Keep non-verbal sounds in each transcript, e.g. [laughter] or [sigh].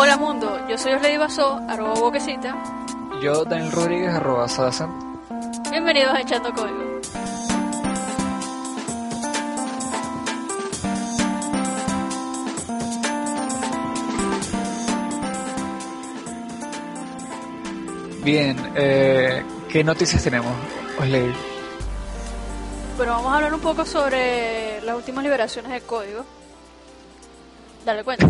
Hola mundo, yo soy Osley Basó, arroba boquecita. Yo, Daniel Rodríguez, arroba Sadasan. Bienvenidos a Echando Código. Bien, eh, ¿qué noticias tenemos, Osley? Bueno, vamos a hablar un poco sobre las últimas liberaciones de código. Dale cuenta.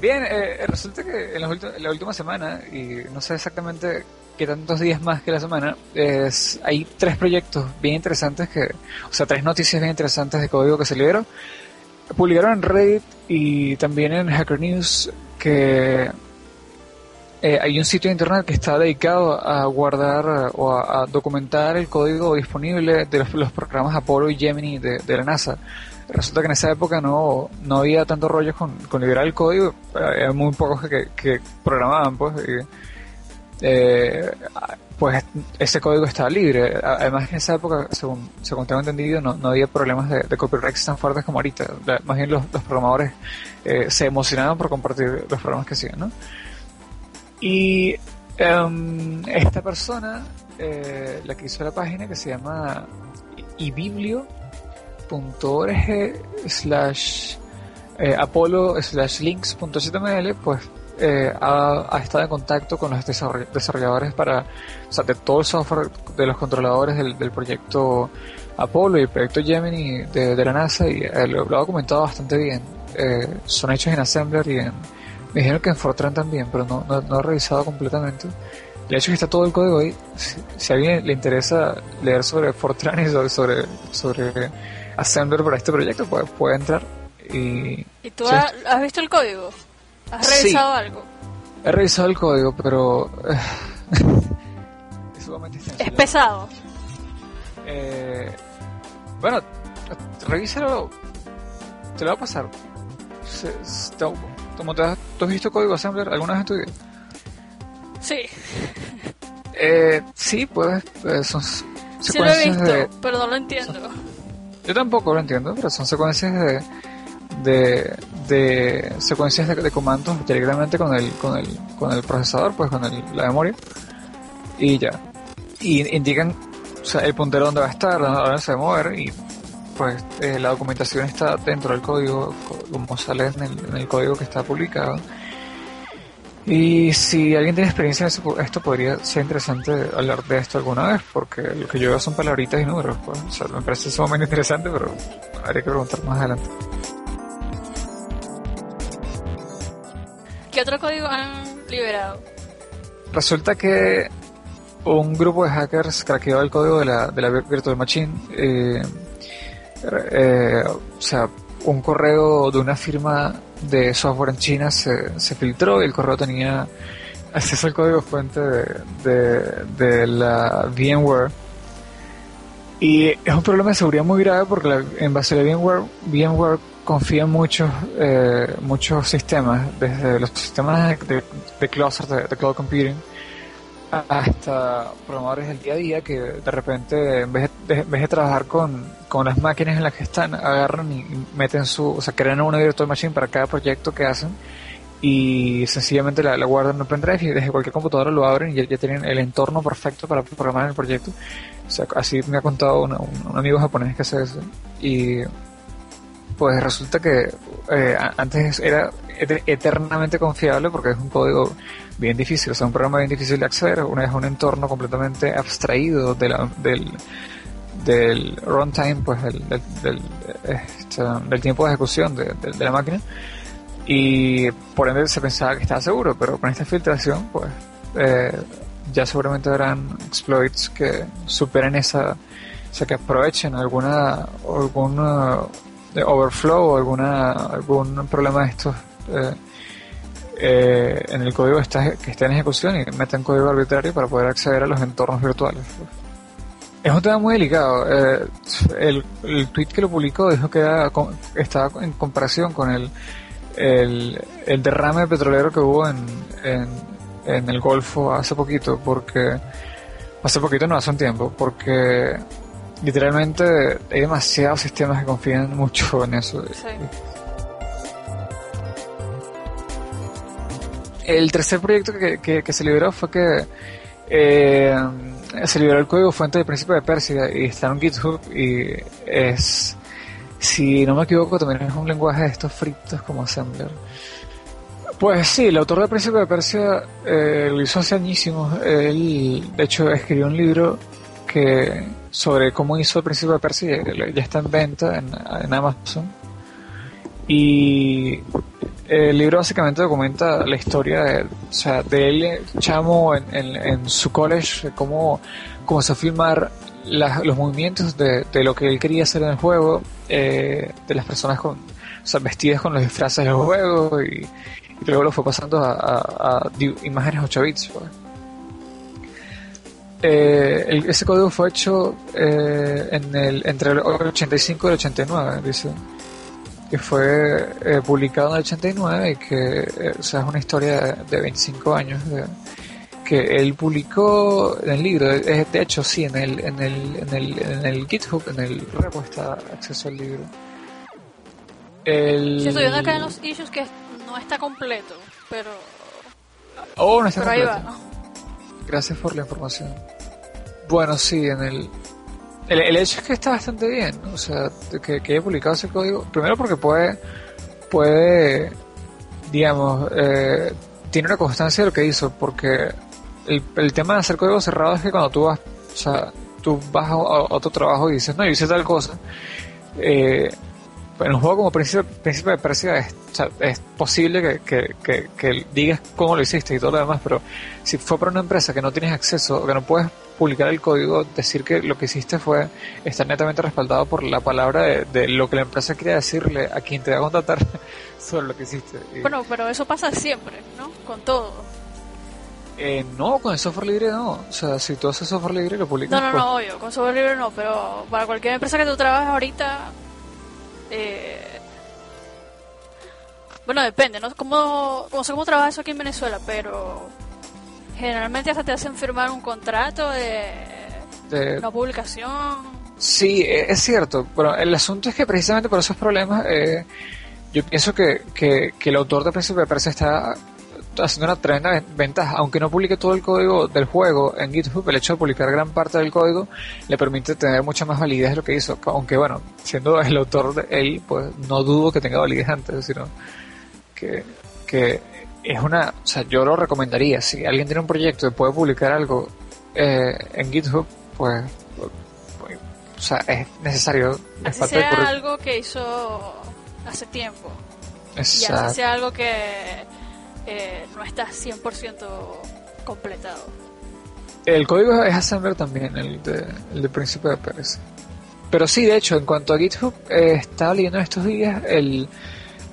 Bien, eh, resulta que en, la última semana, y no sé exactamente qué tantos días más que la semana, es, hay tres proyectos bien interesantes que, o sea, tres noticias bien interesantes de código que se liberaron. Publicaron en Reddit y también en Hacker News que eh, hay un sitio de internet que está dedicado a guardar o a, documentar el código disponible de los, programas Apollo y Gemini de, la NASA. Resulta que en esa época no, no había tanto rollo con, liberar el código, había muy pocos que, programaban, pues. eh, pues ese código estaba libre. Además, en esa época, según, según tengo entendido, no, no había problemas de, copyright tan fuertes como ahorita. Más bien los, los programadores eh, se emocionaban por compartir los programas que hacían, ¿no? Y em, esta persona, eh, la que hizo la página, que se llama ibiblio.org slash eh, apolo slash links.html, pues eh, ha, estado en contacto con los desarrolladores para, o de todo el software de los controladores del, proyecto Apolo y el proyecto Gemini de, la NASA y lo, lo, ha documentado bastante bien. son hechos en Assembler y en me dijeron que en Fortran también, pero no, no, he revisado completamente. De hecho que está todo el código ahí. Si, a alguien le interesa leer sobre Fortran y sobre, sobre, Assembler para este proyecto, puede, puede entrar. ¿Y, ¿Y tú has, visto el código? ¿Has revisado algo? He revisado el código, pero... [laughs] es sumamente Es pesado. Eh, bueno, revísalo. Te lo va a pasar. Se, ¿Cómo te has, ¿Tú has visto código Assembler alguna vez en tu vida? Sí. Eh, sí, pues son secuencias sí lo he visto, pero no lo entiendo. yo tampoco lo entiendo, pero son secuencias de, de, de secuencias de, comandos directamente con el, con el, con el procesador, pues con el, la memoria y ya. Y indican o sea, el puntero donde va a estar, dónde se va a mover y pues eh, la documentación está dentro del código, como sale en el, código que está publicado. Y si alguien tiene experiencia en esto, podría ser interesante hablar de esto alguna vez, porque lo que yo veo son palabritas y números. Pues. O sea, me parece sumamente interesante, pero habría que preguntar más adelante. ¿Qué otro código han liberado? Resulta que un grupo de hackers craqueó el código de la, de la Virtual Machine. Eh, eh, o sea, un correo de una firma de software en China se, se filtró y el correo tenía acceso al código fuente de, de, la VMware. Y es un problema de seguridad muy grave porque en base a la VMware, VMware confía en muchos, eh, muchos sistemas, desde los sistemas de, de cluster, de cloud computing, hasta programadores del día a día que de repente en vez de, en vez de trabajar con, con, las máquinas en las que están agarran y meten su o sea crean una virtual machine para cada proyecto que hacen y sencillamente la, guardan en un pendrive y desde cualquier computadora lo abren y ya, tienen el entorno perfecto para programar el proyecto. O sea así me ha contado un, amigo japonés que hace eso y pues resulta que eh, antes era eternamente confiable porque es un código bien difícil, o sea, un programa bien difícil de acceder, una es un entorno completamente abstraído de la, del, del runtime, pues del, del, este, del, tiempo de ejecución de, la máquina. Y por ende se pensaba que estaba seguro, pero con esta filtración, pues eh, ya seguramente habrán exploits que superen esa, o sea, que aprovechen alguna, alguna overflow o alguna, algún problema de estos eh, eh, en el código está, que está en ejecución y meten código arbitrario para poder acceder a los entornos virtuales. Es un tema muy delicado. Eh, el, el, tweet que lo publicó dijo que estaba en comparación con el, el, derrame petrolero que hubo en, en, el Golfo hace poquito, porque hace poquito no hace un tiempo, porque literalmente hay demasiados sistemas que confían mucho [laughs] en eso. El tercer proyecto que, que, se liberó fue que eh, se liberó el código fuente del Príncipe de Persia y está en GitHub y es, si no me equivoco, también es un lenguaje de estos fritos como Assembler. Pues sí, el autor del Príncipe de Persia eh, lo hizo hace añísimos. Él, de hecho, escribió un libro que sobre cómo hizo el Príncipe de Persia, ya está en venta en, Amazon. Y el libro básicamente documenta la historia de, o sea, de él, chamo, en, en, su college, cómo comenzó a filmar los movimientos de, de, lo que él quería hacer en el juego, eh, de las personas con, o sea, vestidas con los disfraces del juego y, luego lo fue pasando a, a, imágenes 8 bits. Pues. Eh, ese código fue hecho eh, en el, entre el 85 y el 89, dice que fue eh, publicado en el 89 y que eh, o sea, es una historia de, 25 años que él publicó en el libro. De, hecho, sí, en el, en, el, en, el, en el GitHub, en el repo está acceso al libro. El... Estoy viendo acá en los issues que no está completo, pero... Oh, no está completo. Gracias por la información. Bueno, sí, en el, el, hecho es que está bastante bien, o sea, que, que haya publicado ese código, primero porque puede, puede, digamos, eh, tiene una constancia de lo que hizo, porque el, el tema de hacer código cerrado es que cuando tú vas, o sea, tú vas a, otro trabajo y dices, no, yo hice tal cosa, eh, en un juego como Príncipe, Príncipe de Persia es, es posible que, que, que, digas cómo lo hiciste y todo lo demás, pero si fue para una empresa que no tienes acceso, que no puedes publicar el código, decir que lo que hiciste fue estar netamente respaldado por la palabra de, lo que la empresa quería decirle a quien te va a contratar [laughs] sobre lo que hiciste. Bueno, pero eso pasa siempre, ¿no? Con todo. Eh, no, con el software libre no. O sea, si tú haces software libre lo publicas. No, no, no, obvio, con software libre no, pero para cualquier empresa que tú trabajes ahorita. Eh... Bueno, depende, ¿no? Como, no sé cómo trabaja eso aquí en Venezuela, pero Generalmente hasta te hacen firmar un contrato de, de... una publicación. Sí, e, es cierto. Pero el asunto es que precisamente por esos problemas, eh, yo pienso que, que, el autor de Príncipe de Persia está haciendo una tremenda ventaja. Aunque no publique todo el código del juego en GitHub, el hecho de publicar gran parte del código le permite tener mucha más validez de lo que hizo. Aunque bueno, siendo el autor de él, pues no dudo que tenga validez antes, sino que, que es una, o sea, yo lo recomendaría. Si alguien tiene un proyecto y puede publicar algo eh, en GitHub, pues, pues, o sea, es necesario. Así sea algo que hizo hace tiempo. Exacto. Y así sea algo que eh, no está 100% completado. El código es Assembler también, el de, el de Príncipe de Pérez. Pero sí, de hecho, en cuanto a GitHub, eh, estaba leyendo estos días el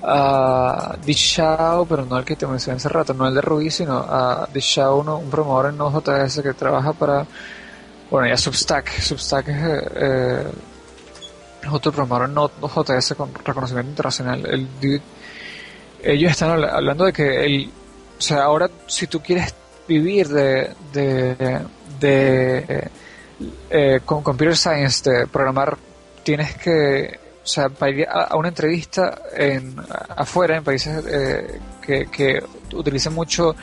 a Dishao, pero no el que te mencioné hace rato, no el de Ruby, sino a Dishao, uno, un promotor en Node.js que trabaja para, bueno, ya Substack. Substack es eh, otro promotor en Node.js con reconocimiento internacional. El, ellos están hablando de que el, o sea, ahora si tú quieres vivir de, de, de eh, con computer science, de programar, tienes que o sea, para ir a, una entrevista en, afuera, en países eh, que, que utilizan mucho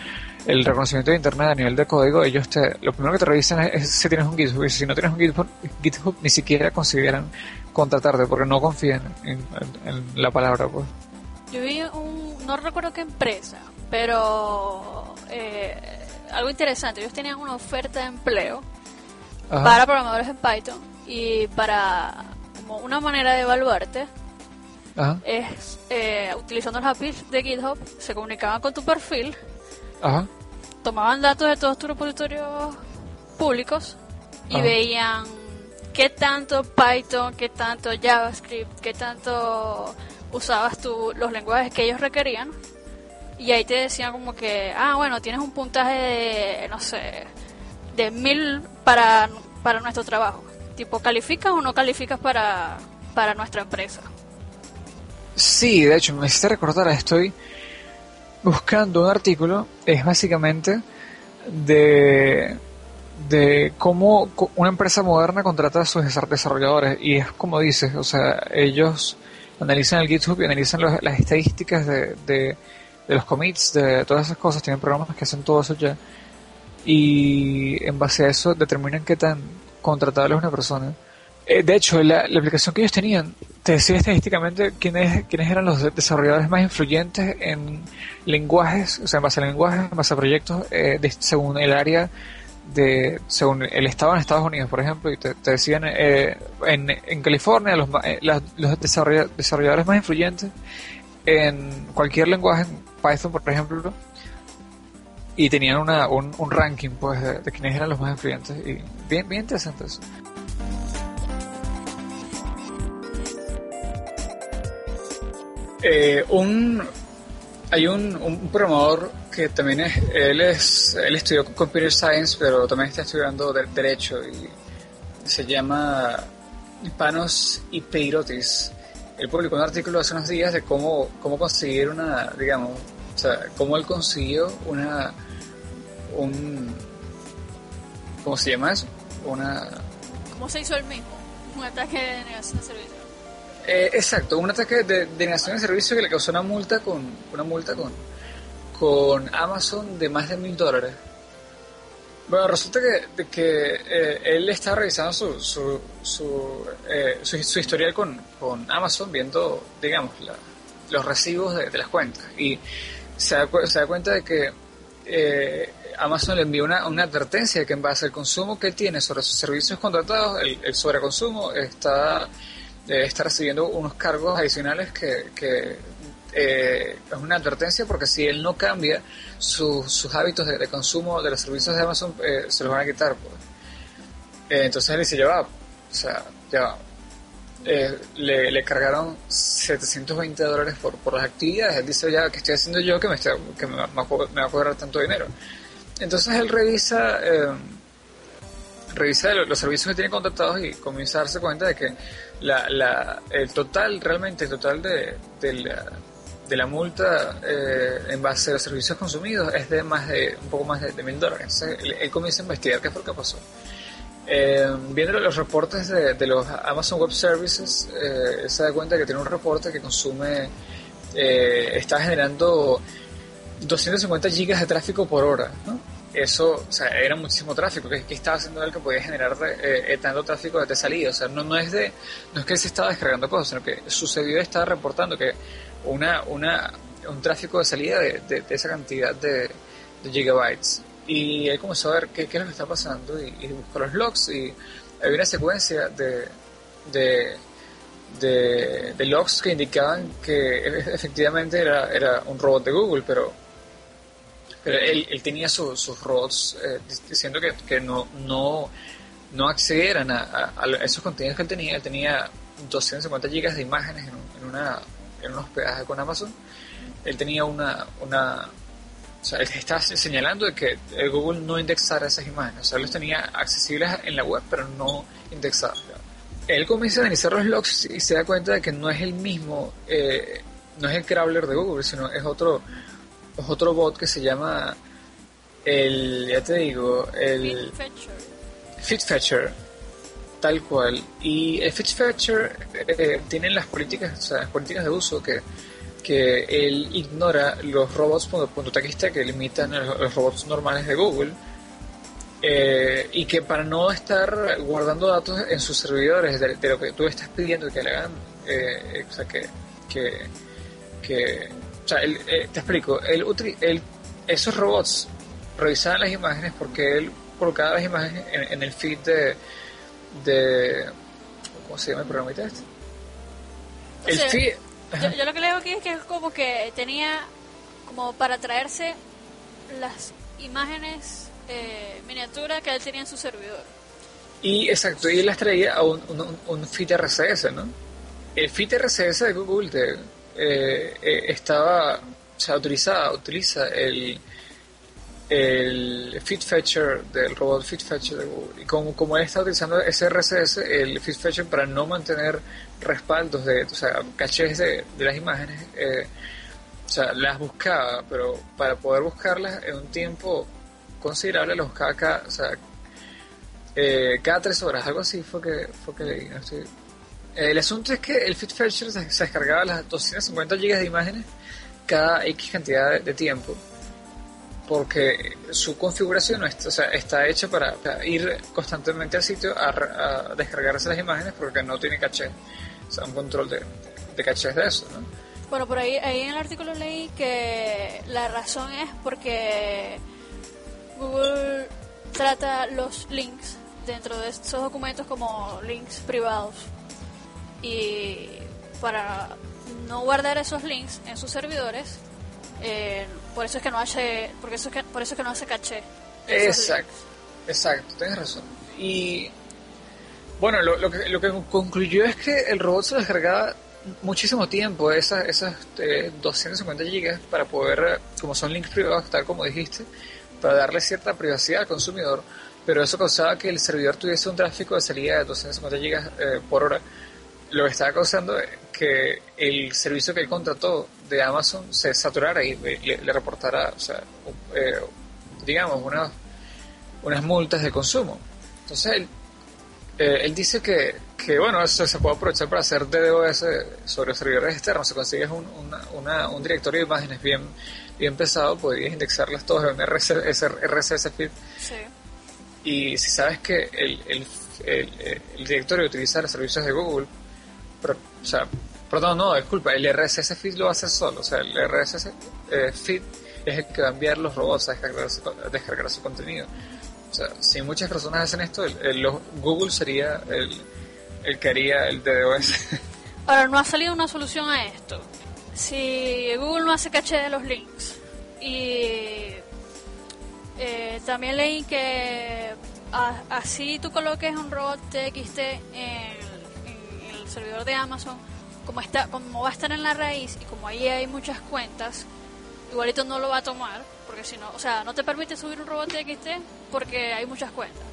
el reconocimiento de Internet a nivel de código, ellos te, lo primero que te revisan es, si tienes un GitHub. Y si no tienes un GitHub, GitHub ni siquiera consideran contratarte porque no confían en, la palabra. pues Yo vi un, no recuerdo qué empresa, pero eh, algo interesante. Ellos tenían una oferta de empleo para programadores en Python y para como una manera de evaluarte es eh, utilizando los APIs de GitHub, se comunicaban con tu perfil, tomaban datos de todos tus repositorios públicos y veían qué tanto Python, qué tanto JavaScript, qué tanto usabas tú los lenguajes que ellos requerían. Y ahí te decían como que, ah, bueno, tienes un puntaje de, no sé, de mil para, para nuestro trabajo. Tipo, ¿calificas o no calificas para, para nuestra empresa? Sí, de hecho, me hiciste recordar, estoy buscando un artículo, es básicamente de, de cómo una empresa moderna contrata a sus desarrolladores y es como dices, o sea, ellos analizan el GitHub y analizan las estadísticas de, de los commits, de todas esas cosas, tienen programas que hacen todo eso ya. Y en base a eso determinan qué tan contratable es una persona. Eh, de hecho, la, aplicación que ellos tenían te decía estadísticamente quiénes, quiénes eran los desarrolladores más influyentes en lenguajes, o sea, en base a lenguajes, en base a proyectos, eh, según el área de según el estado en Estados Unidos, por ejemplo, y te, decían eh, en, en, California los, los desarrolladores más influyentes en cualquier lenguaje, en Python, por ejemplo, y tenían una, un, ranking pues de, de, quiénes eran los más influyentes y bien, bien interesante eso. Eh, un, hay un, un, programador que también es, él es, él estudió Computer Science, pero también está estudiando Derecho y se llama Panos Ipeirotis. Él publicó un artículo hace unos días de cómo, cómo conseguir una, digamos, o sea, cómo él consiguió una, un, ¿cómo se llama eso? Una... ¿Cómo se hizo el mismo? Un ataque de negación de servicio. Eh, exacto, un ataque de, denegación de servicio que le causó una multa con una multa con, con Amazon de más de mil dólares. Bueno, resulta que, que eh, él está revisando su, su, su, eh, su, historial con, con, Amazon, viendo, digamos, los recibos de, las cuentas. Y se da, se da cuenta de que Amazon le envió una, una advertencia de que en base al consumo que tiene sobre sus servicios contratados, el, el sobreconsumo está está recibiendo unos cargos adicionales que, que eh, es una advertencia porque si él no cambia sus hábitos de, consumo de los servicios de Amazon, eh, se los van a quitar. Pues. Eh, entonces él dice, ya va, o sea, ya le, le, cargaron 720 dólares por, por las actividades. Él dice, ya, ¿qué estoy haciendo yo que me, que me, va, a cobrar tanto dinero? Entonces él revisa revisa los servicios que tiene contratados y comienza a darse cuenta de que la, la, el total, realmente el total de, de, la, de la multa eh, en base a los servicios consumidos es de más de un poco más de, mil dólares. él, comienza a investigar qué fue lo que pasó. Eh, viendo los reportes de, de, los Amazon Web Services, eh, se da cuenta que tiene un reporte que consume, eh, está generando 250 gigas de tráfico por hora, ¿no? eso, o sea, era muchísimo tráfico, que, estaba haciendo él que podía generar eh, eh, tanto tráfico de salida, o sea, no, no es de, no es que se estaba descargando cosas, sino que sucedió estaba reportando que una, una, un tráfico de salida de, de, esa cantidad de, gigabytes. Y él comenzó a ver qué, qué es lo que está pasando y, y, buscó los logs y había una secuencia de, de, de, logs que indicaban que efectivamente era, era un robot de Google, pero pero él, él tenía sus robots eh, diciendo que, que, no, no, no accedieran a, a, esos contenidos que él tenía. Él tenía 250 gigas de imágenes en, en, una, en un hospedaje con Amazon. Él tenía una, una o sea, él estaba señalando de que Google no indexara esas imágenes. O sea, los tenía accesibles en la web, pero no indexadas. Él comienza a analizar los logs y se da cuenta de que no es el mismo, eh, no es el crawler de Google, sino es otro es otro bot que se llama el, ya te digo, el FitFetcher, tal cual. Y el FitFetcher eh, tiene las políticas, las políticas de uso que, que él ignora los robots que limitan a los, robots normales de Google. Eh, y que para no estar guardando datos en sus servidores de, lo que tú estás pidiendo que le hagan, eh, o sea, que, que, o sea, eh, te explico, él, esos robots revisaban las imágenes porque él colocaba las imágenes en, el feed de, de, ¿Cómo se llama el programa este? El feed. Yo, lo que leo aquí es que es como que tenía como para traerse las imágenes eh, miniaturas que él tenía en su servidor. Y exacto, y él las traía a un, un, un feed RCS, ¿no? El feed RCS de Google te, eh, eh, estaba, o sea, utiliza, utiliza el, el fit fetcher del robot fit fetcher de Google. Y como, como él está utilizando ese RCS, el fit fetcher para no mantener respaldos de, o sea, cachés de, las imágenes, eh, o sea, las buscaba, pero para poder buscarlas en un tiempo considerable, las buscaba cada, o sea, eh, cada tres horas, algo así fue que, fue que. No el asunto es que el FitFetcher se, se descargaba las 250 GB de imágenes cada X cantidad de, tiempo porque su configuración está, o sea, está hecha para, ir constantemente al sitio a, descargarse las imágenes porque no tiene caché, o sea, un control de, de caché de eso, ¿no? Bueno, por ahí, ahí en el artículo leí que la razón es porque Google trata los links dentro de esos documentos como links privados y para no guardar esos links en sus servidores eh, por eso es que no hace porque eso es que, por eso es que no hace caché. Exacto exacto tienes razón. Y bueno lo, lo, que, lo que concluyó es que el robot se descargaba muchísimo tiempo esas, esas 250 eh, gigas para poder como son links privados tal como dijiste para darle cierta privacidad al consumidor pero eso causaba que el servidor tuviese un tráfico de salida de 250 gigas eh, por hora, lo que estaba causando que el servicio que él contrató de Amazon se saturara y le, reportara, o sea, eh, digamos, unas, unas multas de consumo. Entonces él, eh, él dice que, que, bueno, eso se puede aprovechar para hacer DDoS sobre servidores externos. Si consigues un, una, un directorio de imágenes bien, bien pesado, podrías indexarlas todas en un RSS feed. Sí y si sabes que el, el, el, directorio utiliza los servicios de Google, o sea, perdón, no, disculpa, el RSS feed lo va a hacer solo, o sea, el RSS eh, feed es el que va a enviar los robots a descargar, su contenido. O sea, si muchas personas hacen esto, el, Google sería el, el que haría el DDoS. [laughs] Ahora, no ha salido una solución a esto. Si Google no hace caché de los links y eh, también leí que así tú coloques un robot TXT en, el servidor de Amazon, como está, como va a estar en la raíz y como ahí hay muchas cuentas, igualito no lo va a tomar, porque si no, o sea, no te permite subir un robot TXT porque hay muchas cuentas.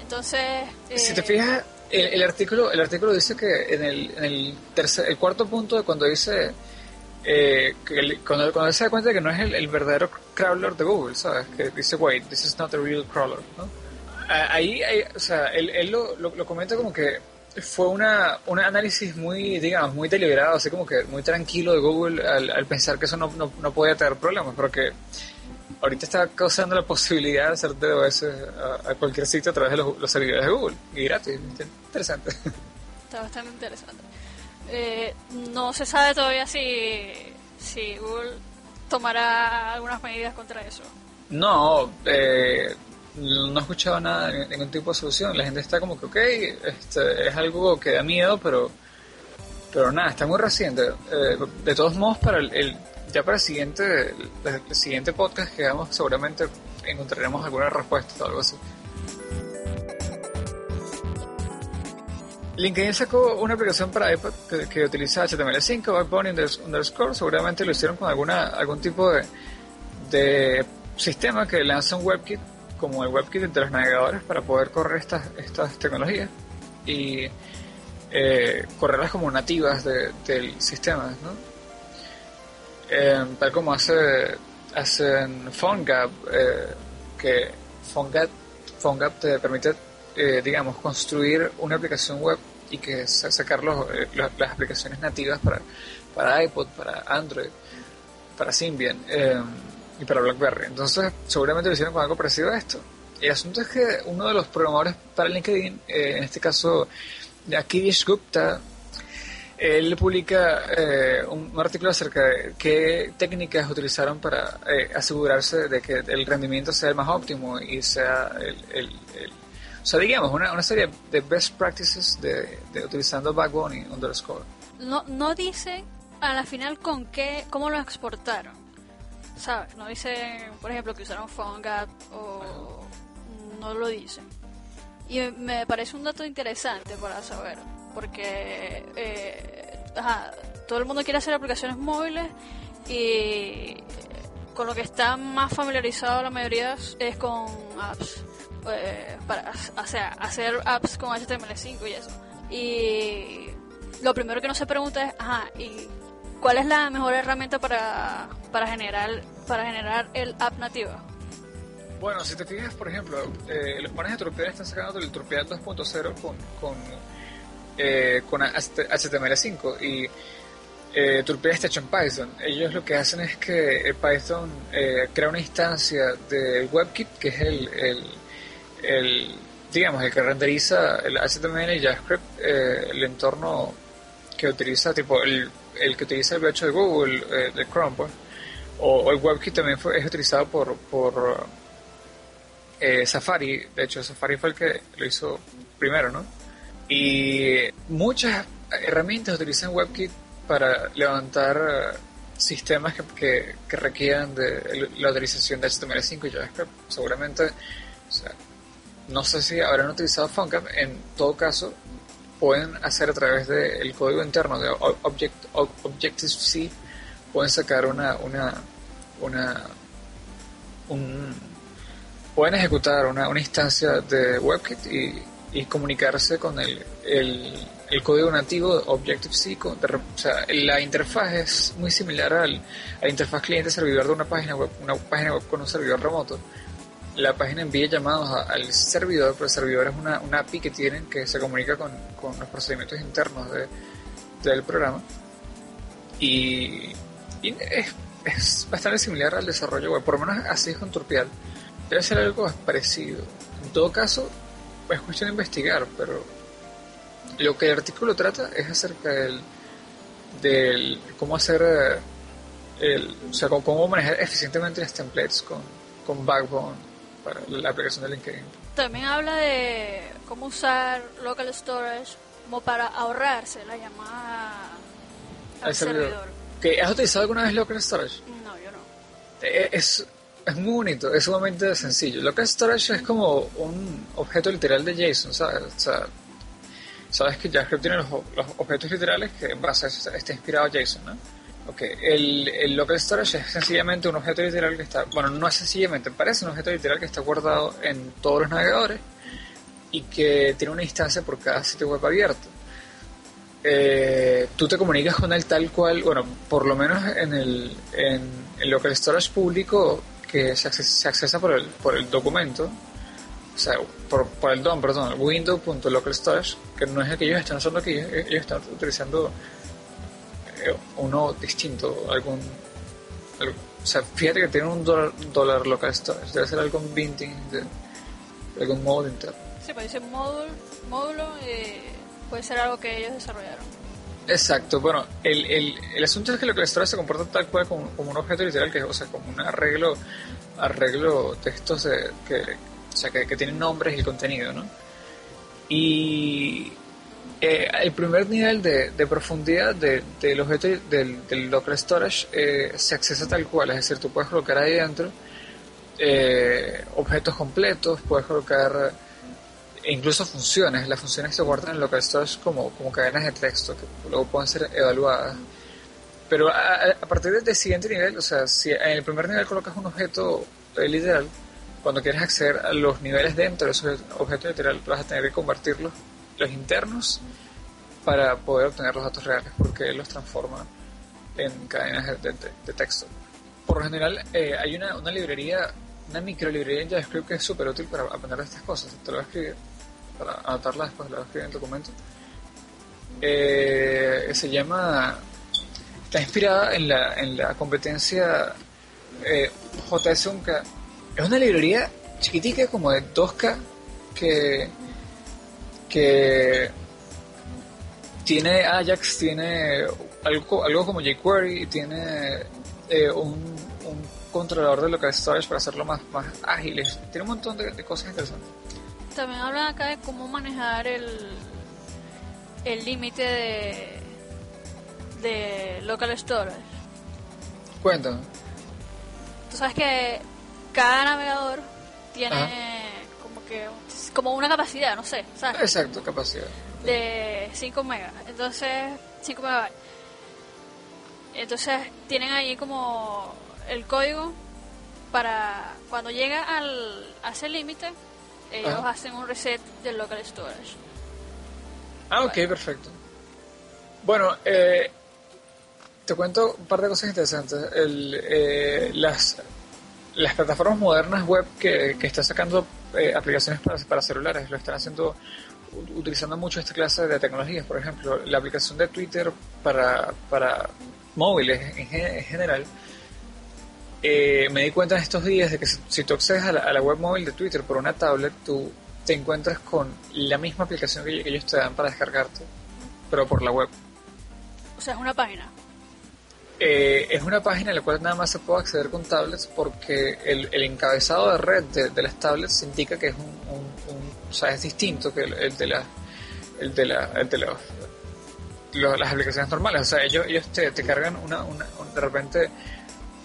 Entonces, si te eh, fijas, el, artículo, el artículo dice que en el, en el tercer, el cuarto punto de cuando dice eh, que cuando, cuando se da cuenta de que no es el, verdadero crawler de Google, ¿sabes? Que dice, wait, this is not a real crawler, ¿no? Ahí, o sea, él, él lo, lo, comenta como que fue una, un análisis muy, digamos, muy deliberado, así como que muy tranquilo de Google al, pensar que eso no, no, no, podía tener problemas, porque ahorita está causando la posibilidad de hacer DOS a, a cualquier sitio a través de los, los servidores de Google, y gratis, interesante. Está bastante interesante. Eh, no se sabe todavía si, si Google tomará algunas medidas contra eso. No, eh, no he escuchado nada, ningún tipo de solución. La gente está como que, ok, este, es algo que da miedo, pero pero nada, está muy reciente. Eh, de todos modos, para el, ya para el siguiente, el, siguiente podcast que seguramente encontraremos alguna respuesta o algo así. LinkedIn sacó una aplicación para iPad que, utiliza HTML5, Backbone underscore. Seguramente lo hicieron con alguna algún tipo de, de sistema que lanza un WebKit, como el WebKit entre los navegadores, para poder correr estas, estas tecnologías y eh, correrlas como nativas del sistema, ¿no? Eh, tal como hace hacen PhoneGap, eh, que PhoneGap, PhoneGap te permite eh, digamos, construir una aplicación web y que sacar eh, las aplicaciones nativas para, para iPod, para Android, para Symbian eh, y para BlackBerry. Entonces, seguramente lo hicieron con algo parecido a esto. El asunto es que uno de los programadores para LinkedIn, en este caso, Akidish Gupta, él publica un, artículo acerca de qué técnicas utilizaron para asegurarse de que el rendimiento sea el más óptimo y sea el o sea, digamos, una, una serie de best practices de, utilizando Backbone y Underscore. No, no dice a la final con qué, cómo lo exportaron. ¿Sabes? No dice, por ejemplo, que usaron PhoneGap o no lo dicen. Y me parece un dato interesante para saber, porque eh, todo el mundo quiere hacer aplicaciones móviles y con lo que está más familiarizado la mayoría es con apps. Eh, para hacer apps con HTML5 y eso. Y lo primero que uno se pregunta es, ajá, ¿y cuál es la mejor herramienta para, para, generar, para generar el app nativo? Bueno, si te fijas, por ejemplo, eh, los panes de Trupear están sacando el Trupear 2.0 con, con, eh, con HTML5 y eh, está hecho en Python. Ellos lo que hacen es que eh, Python eh, crea una instancia de WebKit, que es el, el, digamos, el que renderiza el HTML y JavaScript, el entorno que utiliza, tipo, el, el que utiliza el VH de Google, de Chrome, pues. O, el WebKit también fue, es utilizado por, por Safari. De hecho, Safari fue el que lo hizo primero, ¿no? Y muchas herramientas utilizan WebKit para levantar eh, sistemas que, que, requieran de la utilización de HTML5 y JavaScript. Seguramente, o sea, no sé si habrán utilizado PhoneGap, en todo caso, pueden hacer a través del código interno de Object, Objective-C, pueden sacar una, una, una un, pueden ejecutar una, una instancia de WebKit y, y comunicarse con el, el el código nativo de Objective-C, la interfaz es muy similar al, a la interfaz cliente-servidor de una página web, una página web con un servidor remoto. La página envía llamados al servidor, pero el servidor es una, una API que tienen que se comunica con, con los procedimientos internos de, del programa. Y, es, es, bastante similar al desarrollo web, por lo menos así es con Turpial. Debe ser algo parecido. En todo caso, es cuestión de investigar, pero lo que el artículo trata es acerca del, del cómo hacer eh, el, o sea, cómo manejar eficientemente las templates con, con Backbone para la aplicación de LinkedIn. También habla de cómo usar local storage como para ahorrarse la llamada al, servidor. ¿Que ¿Has utilizado alguna vez local storage? No, yo no. Eh, es, es muy bonito, es sumamente sencillo. Local storage es como un objeto literal de JSON, ¿sabes? O sea, sabes que JavaScript tiene los, objetos literales que en base a eso está inspirado JSON, ¿no? Ok, el, local storage es sencillamente un objeto literal que está, bueno, no es sencillamente, parece un objeto literal que está guardado en todos los navegadores y que tiene una instancia por cada sitio web abierto. Eh, tú te comunicas con él tal cual, bueno, por lo menos en el, en local storage público que se, accesa, por el, por el documento, o sea, por, el DOM, perdón, window.local storage, que no es el que están usando aquí, ellos están utilizando uno distinto, algún, o sea, fíjate que tienen un dólar, local storage, debe ser algún binting de, algún módulo interno. Sí, pues dice módulo, módulo eh, puede ser algo que ellos desarrollaron. Exacto, bueno, el, el, el asunto es que local storage se comporta tal cual como, como un objeto literal, que es, o sea, como un arreglo, arreglo textos de, que o sea, que, tienen nombres y contenido, ¿no? Y eh, el primer nivel de, profundidad del objeto del, local storage eh, se accesa tal cual, es decir, tú puedes colocar ahí dentro eh, objetos completos, puedes colocar incluso funciones, las funciones se guardan en local storage como, como cadenas de texto que luego pueden ser evaluadas. Pero a, partir del siguiente nivel, o sea, si en el primer nivel colocas un objeto literal, cuando quieres acceder a los niveles dentro de esos objetos literal, vas a tener que convertirlos, los internos, para poder obtener los datos reales, porque él los transforma en cadenas de, texto. Por lo general, eh, hay una, una librería, una micro librería en JavaScript que es súper útil para aprender estas cosas. Te lo voy a escribir, para anotarla después, lo voy a escribir en el documento. Eh, se llama, está inspirada en la, en la competencia eh, es una librería chiquitica, como de 2K, que, que tiene Ajax, tiene algo, algo como jQuery, tiene eh, un, un, controlador de local storage para hacerlo más, más ágil. Tiene un montón de, cosas interesantes. También hablan acá de cómo manejar el el límite de, de local storage. Cuéntame. Tú sabes que cada navegador tiene como que como una capacidad, no sé, ¿sabes? Exacto, capacidad. De 5 megas. Entonces, 5 megabytes. Entonces, tienen ahí como el código para cuando llega al, a ese límite, ellos hacen un reset del local storage. Ah, ok, perfecto. Bueno, eh, te cuento un par de cosas interesantes. El, eh, las las plataformas modernas web que, que está sacando eh, aplicaciones para, para celulares, lo están haciendo utilizando mucho esta clase de tecnologías. Por ejemplo, la aplicación de Twitter para, para móviles en, general. Eh, me di cuenta en estos días de que si, tú accedes a la, web móvil de Twitter por una tablet, tú te encuentras con la misma aplicación que, ellos te dan para descargarte, pero por la web. O sea, es una página. Eh, es una página en la cual nada más se puede acceder con tablets porque el, encabezado de red de, las tablets indica que es un, o sea, es distinto que el, de la el de la el de las aplicaciones normales, o sea, ellos, ellos te, te cargan una, una, de repente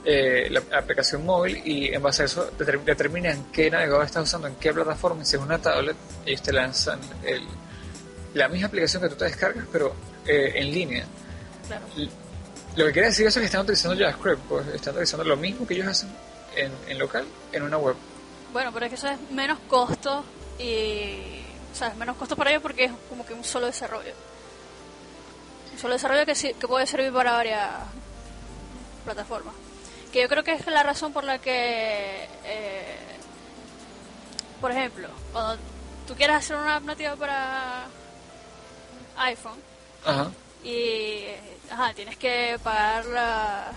eh, la aplicación móvil y en base a eso determinan qué navegador estás usando, en qué plataforma, si es una tablet, ellos te lanzan el, la misma aplicación que tú te descargas, pero eh, en línea. Claro. Lo que quiere decir eso es que están utilizando JavaScript, pues están utilizando lo mismo que ellos hacen en, en local, en una web. Bueno, pero es que eso es menos costo y. O sea, es menos costo para ellos porque es como que un solo desarrollo. Un solo desarrollo que, que puede servir para varias plataformas. Que yo creo que es la razón por la que. Eh, por ejemplo, cuando tú quieres hacer una app nativa para iPhone. Ajá. Y ajá, tienes que pagar la,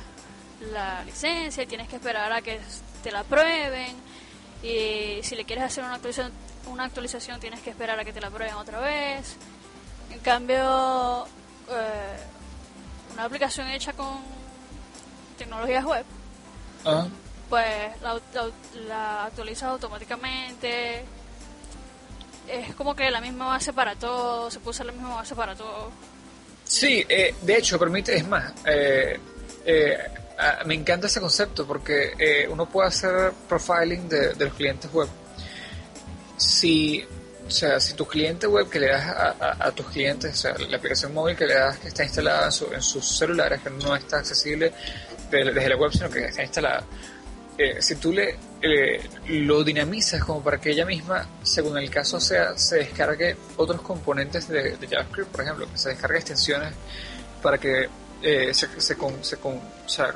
la licencia tienes que esperar a que te la prueben. Y si le quieres hacer una actualización, una actualización tienes que esperar a que te la prueben otra vez. En cambio, eh, una aplicación hecha con tecnologías web, pues la, la actualizas automáticamente. Es como que la misma base para todo, se puede usar la misma base para todo. Sí, eh, de hecho, permite, es más, eh, eh, me encanta ese concepto porque uno puede hacer profiling de, los clientes web. Si, o sea, si tu cliente web que le das a, tus clientes, o sea, la aplicación móvil que le das que está instalada en, sus celulares, que no está accesible desde, la web, sino que está instalada, si tú le lo dinamizas como para que ella misma, según el caso sea, se descargue otros componentes de, JavaScript, por ejemplo, se descargue extensiones para que eh, se, se,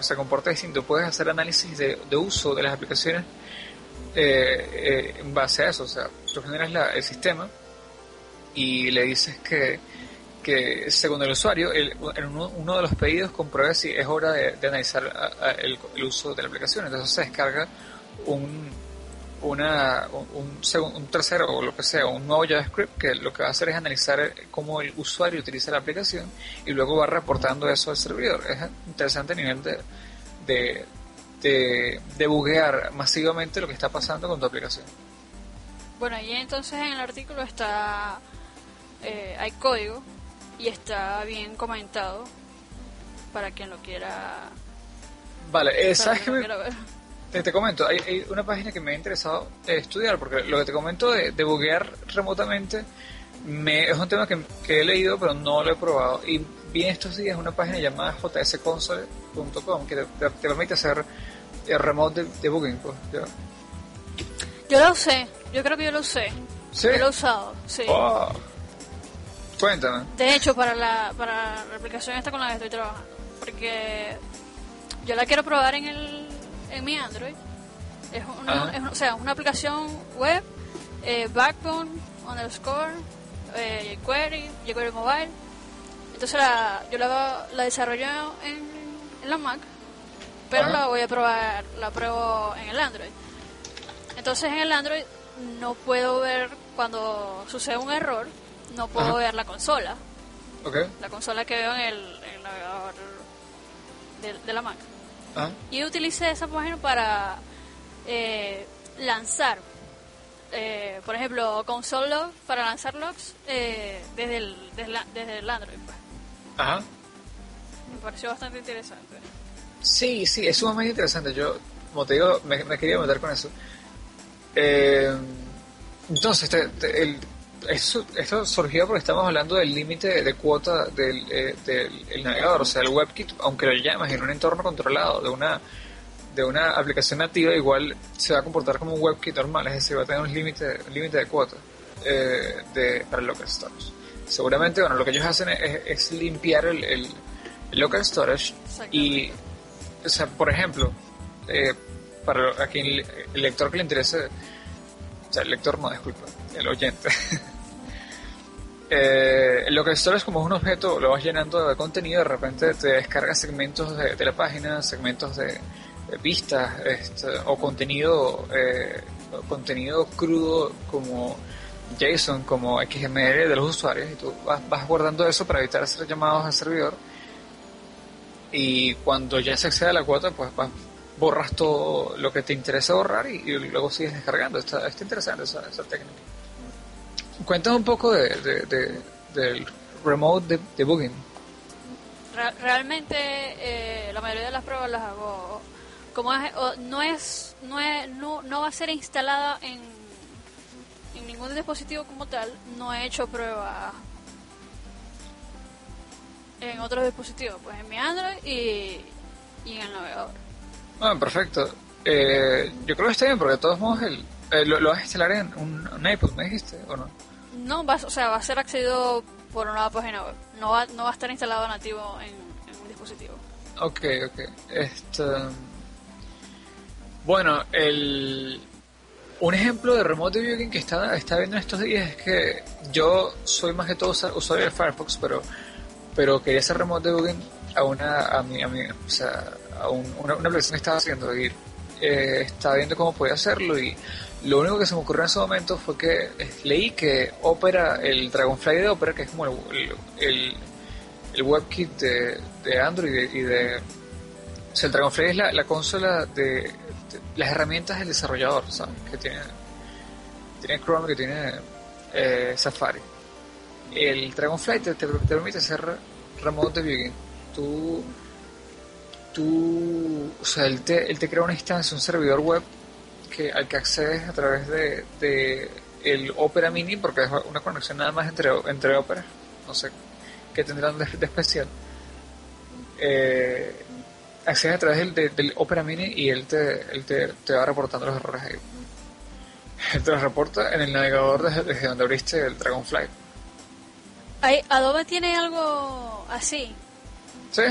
se, comporte distinto. Puedes hacer análisis de, uso de las aplicaciones eh, eh, en base a eso. O sea, tú generas el sistema y le dices que, que según el usuario, en uno, de los pedidos compruebe si es hora de, analizar el, el, uso de la aplicación. Entonces se descarga un, una, un, un, tercero o lo que sea, un nuevo JavaScript que lo que va a hacer es analizar cómo el usuario utiliza la aplicación y luego va reportando eso al servidor. Es interesante a nivel de, de, de, buguear masivamente lo que está pasando con tu aplicación. Bueno, y entonces en el artículo está, eh, hay código y está bien comentado para quien lo quiera. Vale, eh, ¿sabes que te, comento, hay, una página que me ha interesado estudiar, porque lo que te comento de, de buguear remotamente me, es un tema que, he leído, pero no lo he probado. Y vi en estos días una página llamada jsconsole.com que te, permite hacer el remote debugging. Pues, Yo lo usé, yo creo que yo lo usé. ¿Sí? Yo lo he usado, sí. Oh. Cuéntame. De hecho, para la, para la aplicación esta con la que estoy trabajando. Porque yo la quiero probar en el en mi Android. Es una, es, o sea, una aplicación web, eh, Backbone, underscore, eh, jQuery, jQuery Mobile. Entonces la, yo la, la desarrollo en, en la Mac, pero la voy a probar, la pruebo en el Android. Entonces en el Android no puedo ver cuando sucede un error, no puedo ver la consola. La consola que veo en el, navegador de la Mac. Ah. Y utilicé esa página para eh, lanzar, eh, por ejemplo, console log para lanzar logs eh, desde, el, desde, el Android. Pues. Ajá. Me pareció bastante interesante. Sí, sí, es sumamente interesante. Yo, como te digo, me, quería meter con eso. entonces, el, esto, surgió porque estamos hablando del límite de cuota del, del navegador, o sea, el WebKit, aunque lo llamas en un entorno controlado de una de una aplicación nativa, igual se va a comportar como un WebKit normal, es decir, va a tener un límite límite de cuota eh, de, para el local storage. Seguramente, bueno, lo que ellos hacen es, limpiar el, el, local storage y, o sea, por ejemplo, eh, para a quien el lector que le interese o sea, el lector no, disculpa, el oyente. [laughs] eh, lo que es como un objeto, lo vas llenando de contenido, de repente te descarga segmentos de, la página, segmentos de, vistas este, o contenido, eh, contenido crudo como JSON, como XML de los usuarios y tú vas, vas guardando eso para evitar hacer llamados al servidor y cuando ya se accede a la cuota pues vas borras todo lo que te interesa borrar y, luego sigues descargando. Está, está interesante esa, técnica. Cuéntame un poco de, del remote debugging. realmente eh, la mayoría de las pruebas las hago como no es no es no, no va a ser instalada en, en ningún dispositivo como tal no he hecho pruebas en otros dispositivos pues en mi Android y, y en el navegador Ah, perfecto. Eh, yo creo que está bien, porque de todos modos el, eh, lo, vas a instalar en un, un, iPod, ¿me dijiste? ¿O no? No, va, o sea, va a ser accedido por una página web. No va, no va a estar instalado nativo en, un dispositivo. Ok, ok. Este, bueno, el, un ejemplo de remote debugging que está, está viendo en estos días es que yo soy más que todo usuario de Firefox, pero, pero quería hacer remote debugging a una, a mi, a mi, o sea, una, una que estaba haciendo y eh, estaba viendo cómo podía hacerlo y lo único que se me ocurrió en ese momento fue que leí que Opera, el Dragonfly de Opera, que es como el, el, WebKit de, de, Android y de... O sea, el Dragonfly es la, consola de, las herramientas del desarrollador, ¿sabes? Que tiene, tiene Chrome, que tiene eh, Safari. El Dragonfly te, te, permite hacer remote debugging. Tú o sea, él te crea una instancia, un servidor web que, al que accedes a través de, de el Opera Mini, porque es una conexión nada más entre, entre Opera, no sé qué tendrán de, especial. Eh, accedes a través del, del, Opera Mini y él, te, él te, te, va reportando los errores ahí. Él te los reporta en el navegador desde, desde donde abriste el Dragonfly. Adobe tiene algo así. Sí.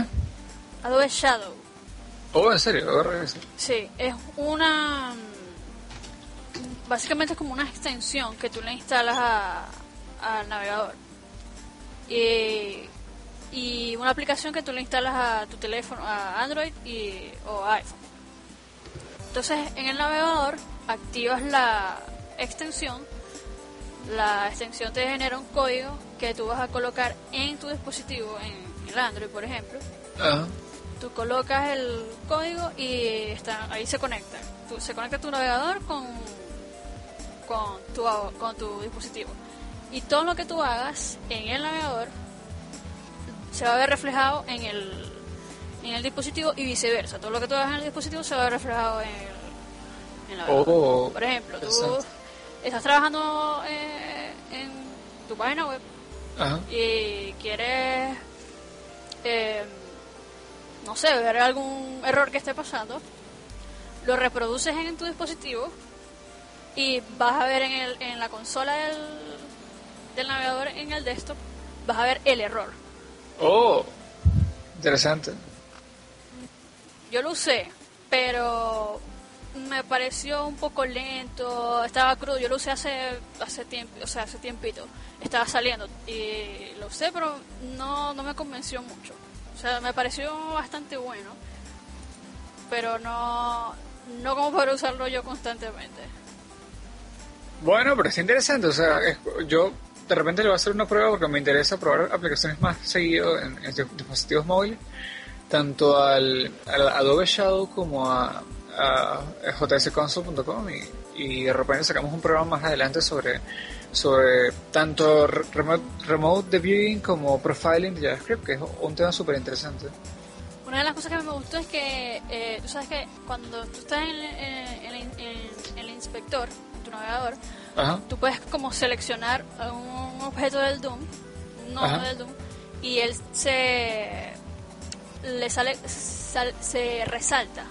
Adobe Shadow. Oh, ¿en serio? Sí, es una... Básicamente es como una extensión que tú le instalas al navegador. Y, y una aplicación que tú le instalas a tu teléfono, a Android y, o iPhone. Entonces, en el navegador activas la extensión. La extensión te genera un código que tú vas a colocar en tu dispositivo, en el Android, por ejemplo. Ajá tú colocas el código y está, ahí se conecta. Tú, se conecta tu navegador con, con, tu, con tu dispositivo. Y todo lo que tú hagas en el navegador se va a ver reflejado en el, en el dispositivo y viceversa. Todo lo que tú hagas en el dispositivo se va a ver reflejado en el, navegador. Oh, Por ejemplo, tú estás trabajando eh, en tu página web y quieres... Eh, no sé, ver algún error que esté pasando, lo reproduces en tu dispositivo y vas a ver en, el, en la consola del, del navegador en el desktop, vas a ver el error. Oh, interesante. Yo lo usé, pero me pareció un poco lento, estaba crudo, yo lo usé hace hace tiempo, o sea, hace tiempito, estaba saliendo y lo usé, pero no, no me convenció mucho. O sea, me pareció bastante bueno, pero no, no como para usarlo yo constantemente. Bueno, pero es interesante, o sea, yo de repente le voy a hacer una prueba porque me interesa probar aplicaciones más seguido en, dispositivos móviles, tanto al, Adobe Shadow como a, a jsconsole.com y, de repente sacamos un programa más adelante sobre sobre tanto remote, remote debugging como profiling de JavaScript, que es un tema súper interesante. Una de las cosas que me gustó es que eh, tú sabes que cuando tú estás en, el inspector, navegador, tú puedes como seleccionar un objeto del Doom, un nodo del Doom, y él se le sale, se resalta,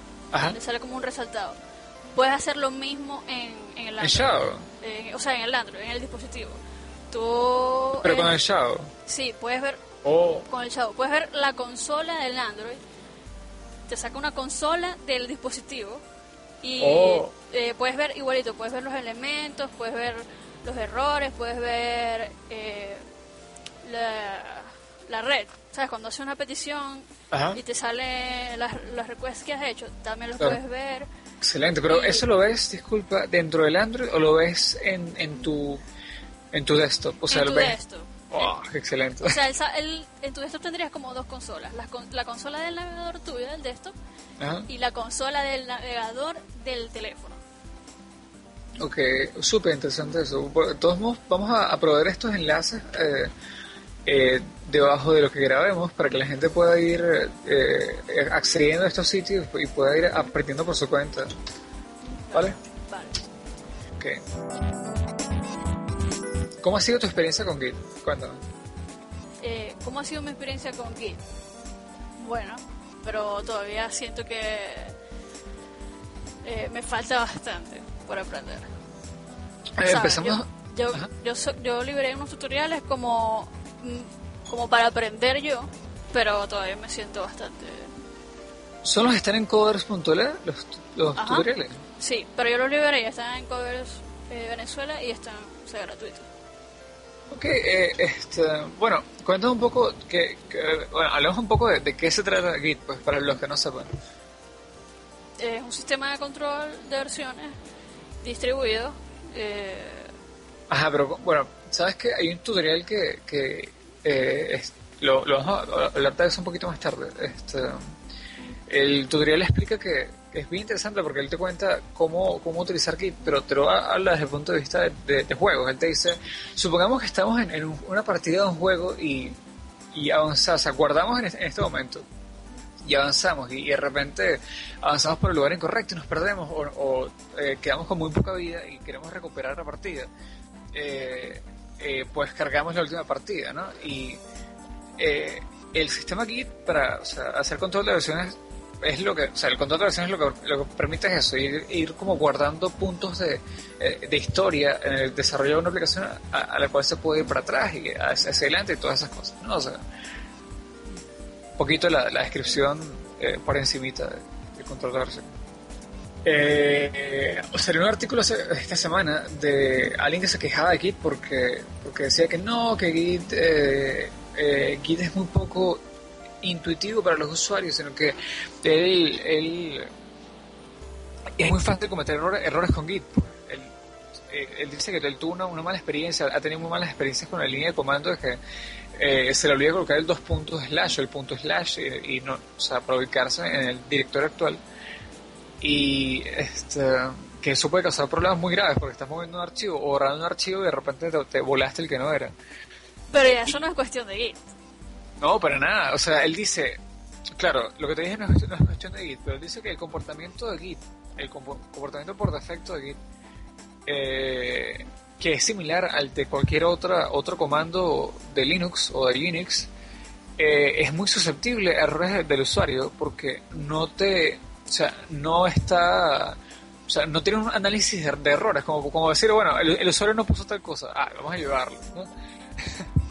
le sale como un resaltado. Puedes hacer lo mismo en, en el Android. ¿En o sea, en el Android, en el dispositivo. Tú, Pero con el Shadow. Sí, puedes ver oh. con el Shadow. Puedes ver la consola del Android. Te saca una consola del dispositivo Y oh. eh, puedes ver igualito, puedes ver los elementos, puedes ver los errores, puedes ver eh, la, red. ¿Sabes? Cuando haces una petición y te sale las, las requests que has hecho, también los puedes ver. Excelente, pero ¿eso lo ves, disculpa, dentro del Android o lo ves en, en tu en tu desktop? O sea, en tu desktop. Oh, excelente. O sea, el, en tu desktop tendrías como dos consolas. La, la consola del navegador tuyo del desktop y la consola del navegador del teléfono. Ok, súper interesante eso. Todos vamos a, proveer estos enlaces eh, eh, debajo de lo que grabemos para que la gente pueda ir eh, accediendo a estos sitios y pueda ir aprendiendo por su cuenta. ¿Vale? Vale. Ok. ¿Cómo ha sido tu experiencia con Git? Cuéntanos. ¿Cómo ha sido mi experiencia con Git? Bueno, pero todavía siento que eh, me falta bastante por aprender. Eh, empezamos. Yo, yo, yo, liberé unos tutoriales como, mm, como para aprender yo, pero todavía me siento bastante. ¿Son los que están en coders.le los, los tutoriales? Sí, pero yo los liberé, están en Coders eh, Venezuela y están o sea, gratuitos. Ok, eh, este, bueno, cuéntame un poco, que, bueno, hablemos un poco de, qué se trata Git, pues para los que no sepan. Es un sistema de control de versiones distribuido. Eh... Ajá, pero bueno, ¿sabes que Hay un tutorial que, que eh, lo, lo, vamos a hablar de eso un poquito más tarde. Este, el tutorial explica que es bien interesante porque él te cuenta cómo, cómo utilizar Git, pero te lo habla desde el punto de vista de, juegos. Él te dice, supongamos que estamos en, una partida de un juego y, y avanzamos, aguardamos en, este momento y avanzamos y, de repente avanzamos por el lugar incorrecto y nos perdemos o, eh, quedamos con muy poca vida y queremos recuperar la partida. Eh, eh, pues cargamos la última partida, ¿no? Y el sistema Git para hacer control de versiones es lo que, o sea, el control de versiones lo que, lo que permite es eso, ir, ir como guardando puntos de, eh, de historia en el desarrollo de una aplicación a, la cual se puede ir para atrás y hacia, adelante y todas esas cosas, ¿no? O sea, un poquito la, la descripción eh, por encimita del control de versiones. Eh, salió un artículo esta semana de alguien que se quejaba de Git porque, porque decía que no, que Git, eh, eh Git es muy poco intuitivo para los usuarios, sino que él, él es muy fácil cometer errores, con Git. Él, dice que él tuvo una, mala experiencia, ha tenido muy malas experiencias con la línea de comando de que eh, se le olvida colocar el dos puntos slash el punto slash y, no, o sea, para ubicarse en el directorio actual. Y este, que eso puede causar problemas muy graves porque estás moviendo un archivo o borrando un archivo y de repente te, volaste el que no era. Pero ya eso no es cuestión de Git. No, para nada. O sea, él dice, claro, lo que te dije no es, cuestión de Git, pero él dice que el comportamiento de Git, el comportamiento por defecto de Git, eh, que es similar al de cualquier otra, otro comando de Linux o de Linux, eh, es muy susceptible a errores del usuario porque no te, o sea, no está, o sea, no tiene un análisis de, errores, como, como decir, bueno, el, usuario no puso tal cosa, ah, vamos a llevarlo, ¿no? [laughs]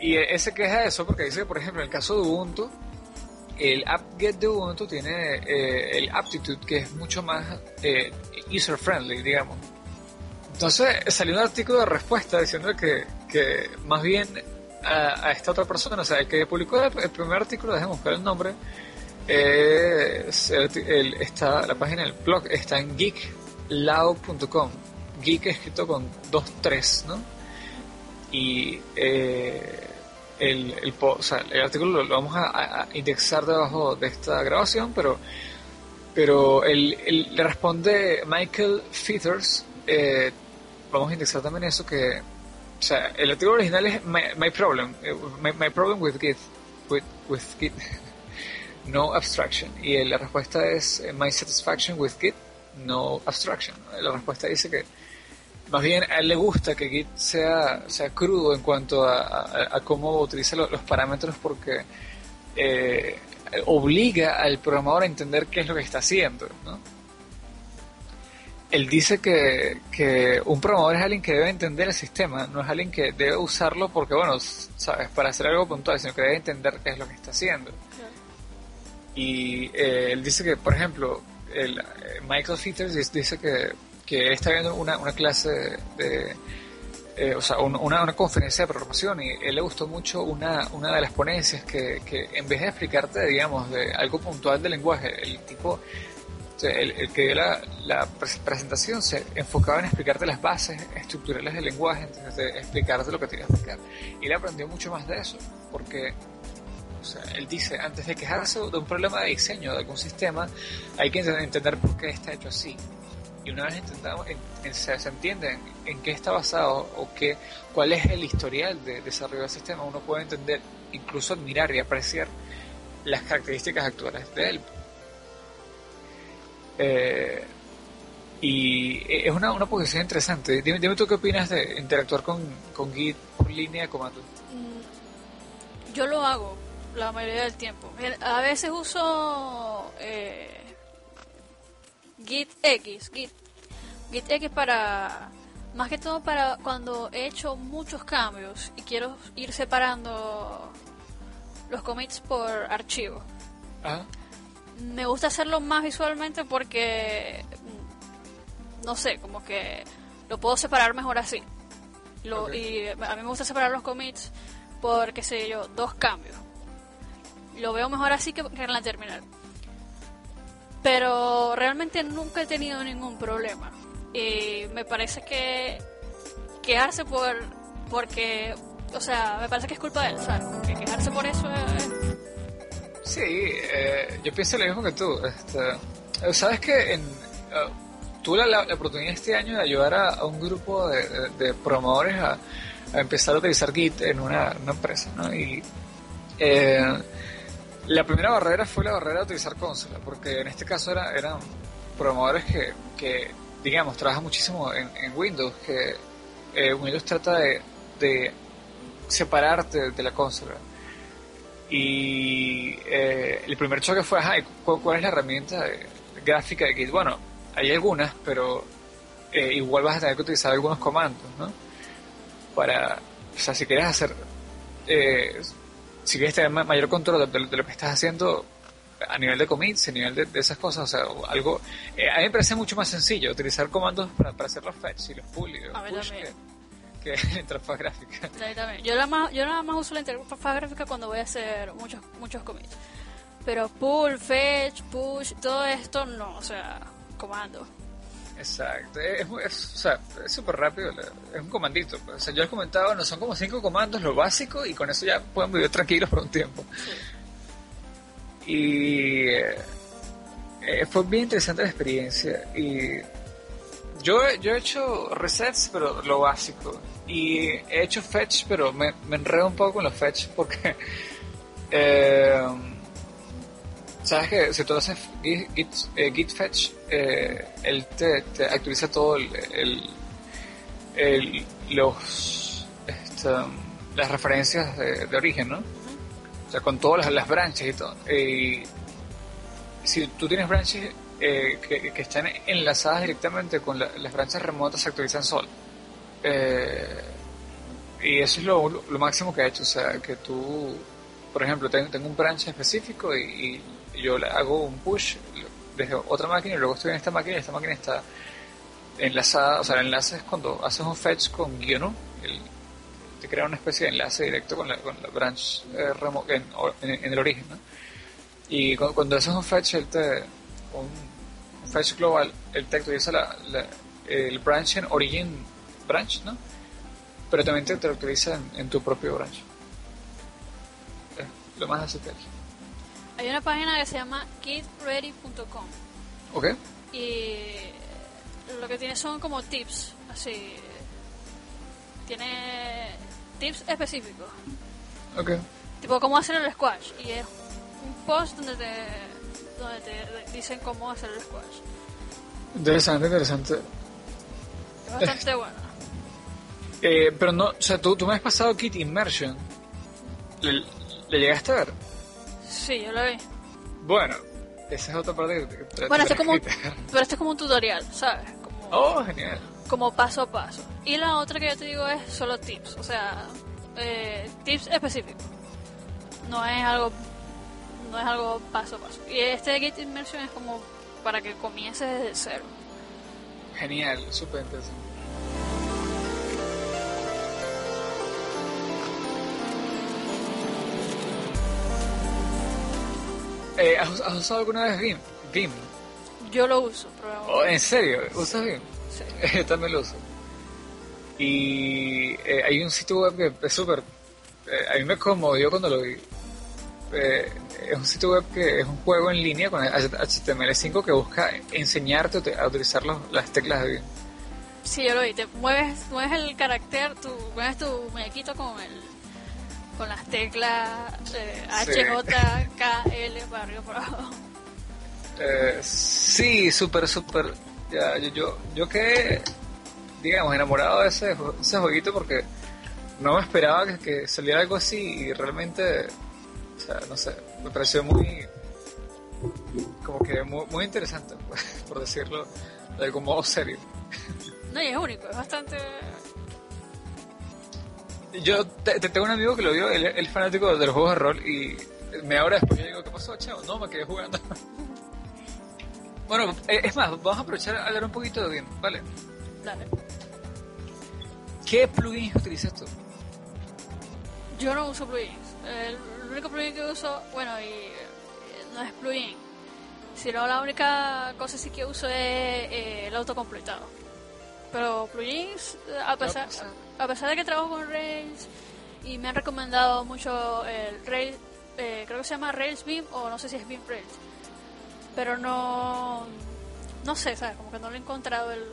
Y ese queja de eso porque dice, por ejemplo, en el caso de Ubuntu, el apt-get de Ubuntu tiene eh, el aptitude que es mucho más eh, user-friendly, digamos. Entonces salió un artículo de respuesta diciendo que, que más bien a, esta otra persona, o sea, el que publicó el, primer artículo, dejemos buscar el nombre, está, la página del blog está en geeklao.com, geek escrito con dos tres, ¿no? Y eh, el, el, o sea, el artículo lo, vamos a, indexar debajo de esta grabación, pero, pero el, le responde Michael Feathers, eh, vamos a indexar también eso que, o sea, el artículo original es My, Problem, eh, my, Problem with Git, with, with Git, [laughs] no abstraction, y la respuesta es eh, My Satisfaction with Git, no abstraction. La respuesta dice que más bien a él le gusta que Git sea, sea crudo en cuanto a, cómo utiliza los, parámetros porque eh, obliga al programador a entender qué es lo que está haciendo. ¿no? Él dice que, que, un programador es alguien que debe entender el sistema, no es alguien que debe usarlo porque, bueno, sabes, para hacer algo puntual, sino que debe entender qué es lo que está haciendo. Y eh, él dice que, por ejemplo, el, eh, Michael Fitters dice que, que está viendo una, una clase de, eh, o sea, una, una, conferencia de programación y él le gustó mucho una, una de las ponencias que, que en vez de explicarte, digamos, de algo puntual del lenguaje, el tipo el, que dio la, la, presentación se enfocaba en explicarte las bases estructurales del lenguaje, entonces de explicarte lo que tenía que explicar. Y él aprendió mucho más de eso, porque o sea, él dice, antes de quejarse de un problema de diseño de algún sistema, hay que entender por qué está hecho así. Y una vez entendamos, se, se, entiende en, qué está basado o qué, cuál es el historial de desarrollo del sistema, uno puede entender, incluso admirar y apreciar las características actuales de él. Eh, y es una, una posición interesante. Dime, dime, tú qué opinas de interactuar con, con Git por línea de comando. Mm, yo lo hago la mayoría del tiempo. A veces uso eh, Git X, Git, Git X para, más que todo para cuando he hecho muchos cambios y quiero ir separando los commits por archivo. Me gusta hacerlo más visualmente porque, no sé, como que lo puedo separar mejor así. Lo, Y a mí me gusta separar los commits por, qué sé yo, dos cambios lo veo mejor así que, en la terminal. Pero realmente nunca he tenido ningún problema. Y me parece que quejarse por porque o sea me parece que es culpa de él ¿sabes? que quejarse por eso es... sí eh, yo pienso lo mismo que tú este, sabes que en, uh, tuve la, oportunidad este año de ayudar a, un grupo de, de, promotores a, empezar a utilizar Git en una, una empresa ¿no? y eh, la primera barrera fue la barrera de utilizar consola, porque en este caso era, eran programadores que, digamos, trabajan muchísimo en, Windows, que eh, Windows trata de, separarte de la consola. Y eh, el primer choque fue, ¿cuál, es la herramienta gráfica de Git? Bueno, hay algunas, pero eh, igual vas a tener que utilizar algunos comandos, ¿no? Para, o sea, si quieres hacer si quieres tener mayor control de, lo que estás haciendo a nivel de commits, a nivel de, esas cosas, o sea, algo... Eh, a mí me parece mucho más sencillo utilizar comandos para, para hacer los fetch y los pull y los push que, [laughs] la interfaz gráfica. Yo nada, más, yo nada más uso la interfaz gráfica cuando voy a hacer muchos, muchos commits. Pero pull, fetch, push, todo esto no, o sea, comando. Exacto, es, súper rápido, es un comandito. O sea, yo les comentaba, no son como cinco comandos, lo básico, y con eso ya pueden vivir tranquilos por un tiempo. Y eh, eh, fue bien interesante la experiencia. Y yo, yo he hecho resets, pero lo básico. Y he hecho fetch, pero me, me enredo un poco con los fetch porque... [laughs] Eh, Sabes que si tú haces git, eh, git, fetch, eh, él te, actualiza todo el, el, los este, las referencias de, origen, ¿no? O sea, con todas las, las branches y todo. Y si tú tienes branches eh, que, que, están enlazadas directamente con las branches remotas, se actualizan solo. y eso es lo, lo, máximo que ha hecho. O sea, que tú, por ejemplo, tengo, tengo un branch específico y yo hago un push desde otra máquina y luego estoy en esta máquina esta máquina está enlazada, o sea, el enlace es cuando haces un fetch con guion te crea una especie de enlace directo con la, con la branch eh, en, el origen. Y cuando, haces un fetch, el te, un, fetch global, el te actualiza la, el branch en origin branch, ¿no? Pero también te, te lo actualiza en, tu propio branch. lo más que hay una página que se llama kidready.com. Ok. Y lo que tiene son como tips, así. Tiene tips específicos. Ok. Tipo cómo hacer el squash. Y es un post donde te, donde te dicen cómo hacer el squash. Interesante, interesante. Es bastante [laughs] bueno. Eh, pero no, o sea, tú, tú me has pasado Kit Immersion. ¿Le, ¿Le llegaste a ver? Sí, yo lo vi. Bueno, esa es otra parte que Bueno, esto es como, [laughs] pero esto es como un tutorial, ¿sabes? Como, oh, genial. Como paso a paso. Y la otra que yo te digo es solo tips, o sea, eh, tips específicos. No es algo no es algo paso a paso. Y este Git Immersion es como para que comiences desde cero. Genial, súper interesante. Eh, ¿has, usado alguna vez Vim? Vim? Yo lo uso, pero... Oh, ¿En serio? ¿Usas Vim? Sí. [laughs] Yo también lo uso. Y eh, hay un sitio web que es súper... Eh, a mí me conmovió cuando lo vi. Eh, es un sitio web que es un juego en línea con HTML5 que busca enseñarte a utilizar las teclas de Vim. Sí, yo lo vi. Te mueves, mueves el carácter, tu, mueves tu muñequito con el con las teclas eh, H, J, K, L para arriba por abajo. Eh, sí, súper, súper. Ya, yo, yo, yo quedé, digamos, enamorado de ese, ese jueguito porque no me esperaba que, que saliera algo así y realmente o sea, no sé, me pareció muy, como que muy, interesante, [laughs] por decirlo de algún modo serio. No, y es único, es bastante... Yo te, tengo un amigo que lo vio, él, es fanático de los juegos de rol y me ahora después yo digo, ¿qué pasó, chavo? No, me quedé jugando. [laughs] bueno, eh, es más, vamos a aprovechar a hablar un poquito de bien, ¿vale? Dale. ¿Qué plugins utilizas tú? Yo no uso plugins. El único plugin que uso, bueno, y eh, no es plugin, sino la única cosa sí que uso es eh, el autocompletado. Pero plugins, eh, a pesar, a pesar de que trabajo con Rails y me han recomendado mucho el Rails, creo que se llama Rails Beam o no sé si es Beam Rails, pero no, no sé, ¿sabes? Como que no le he encontrado el,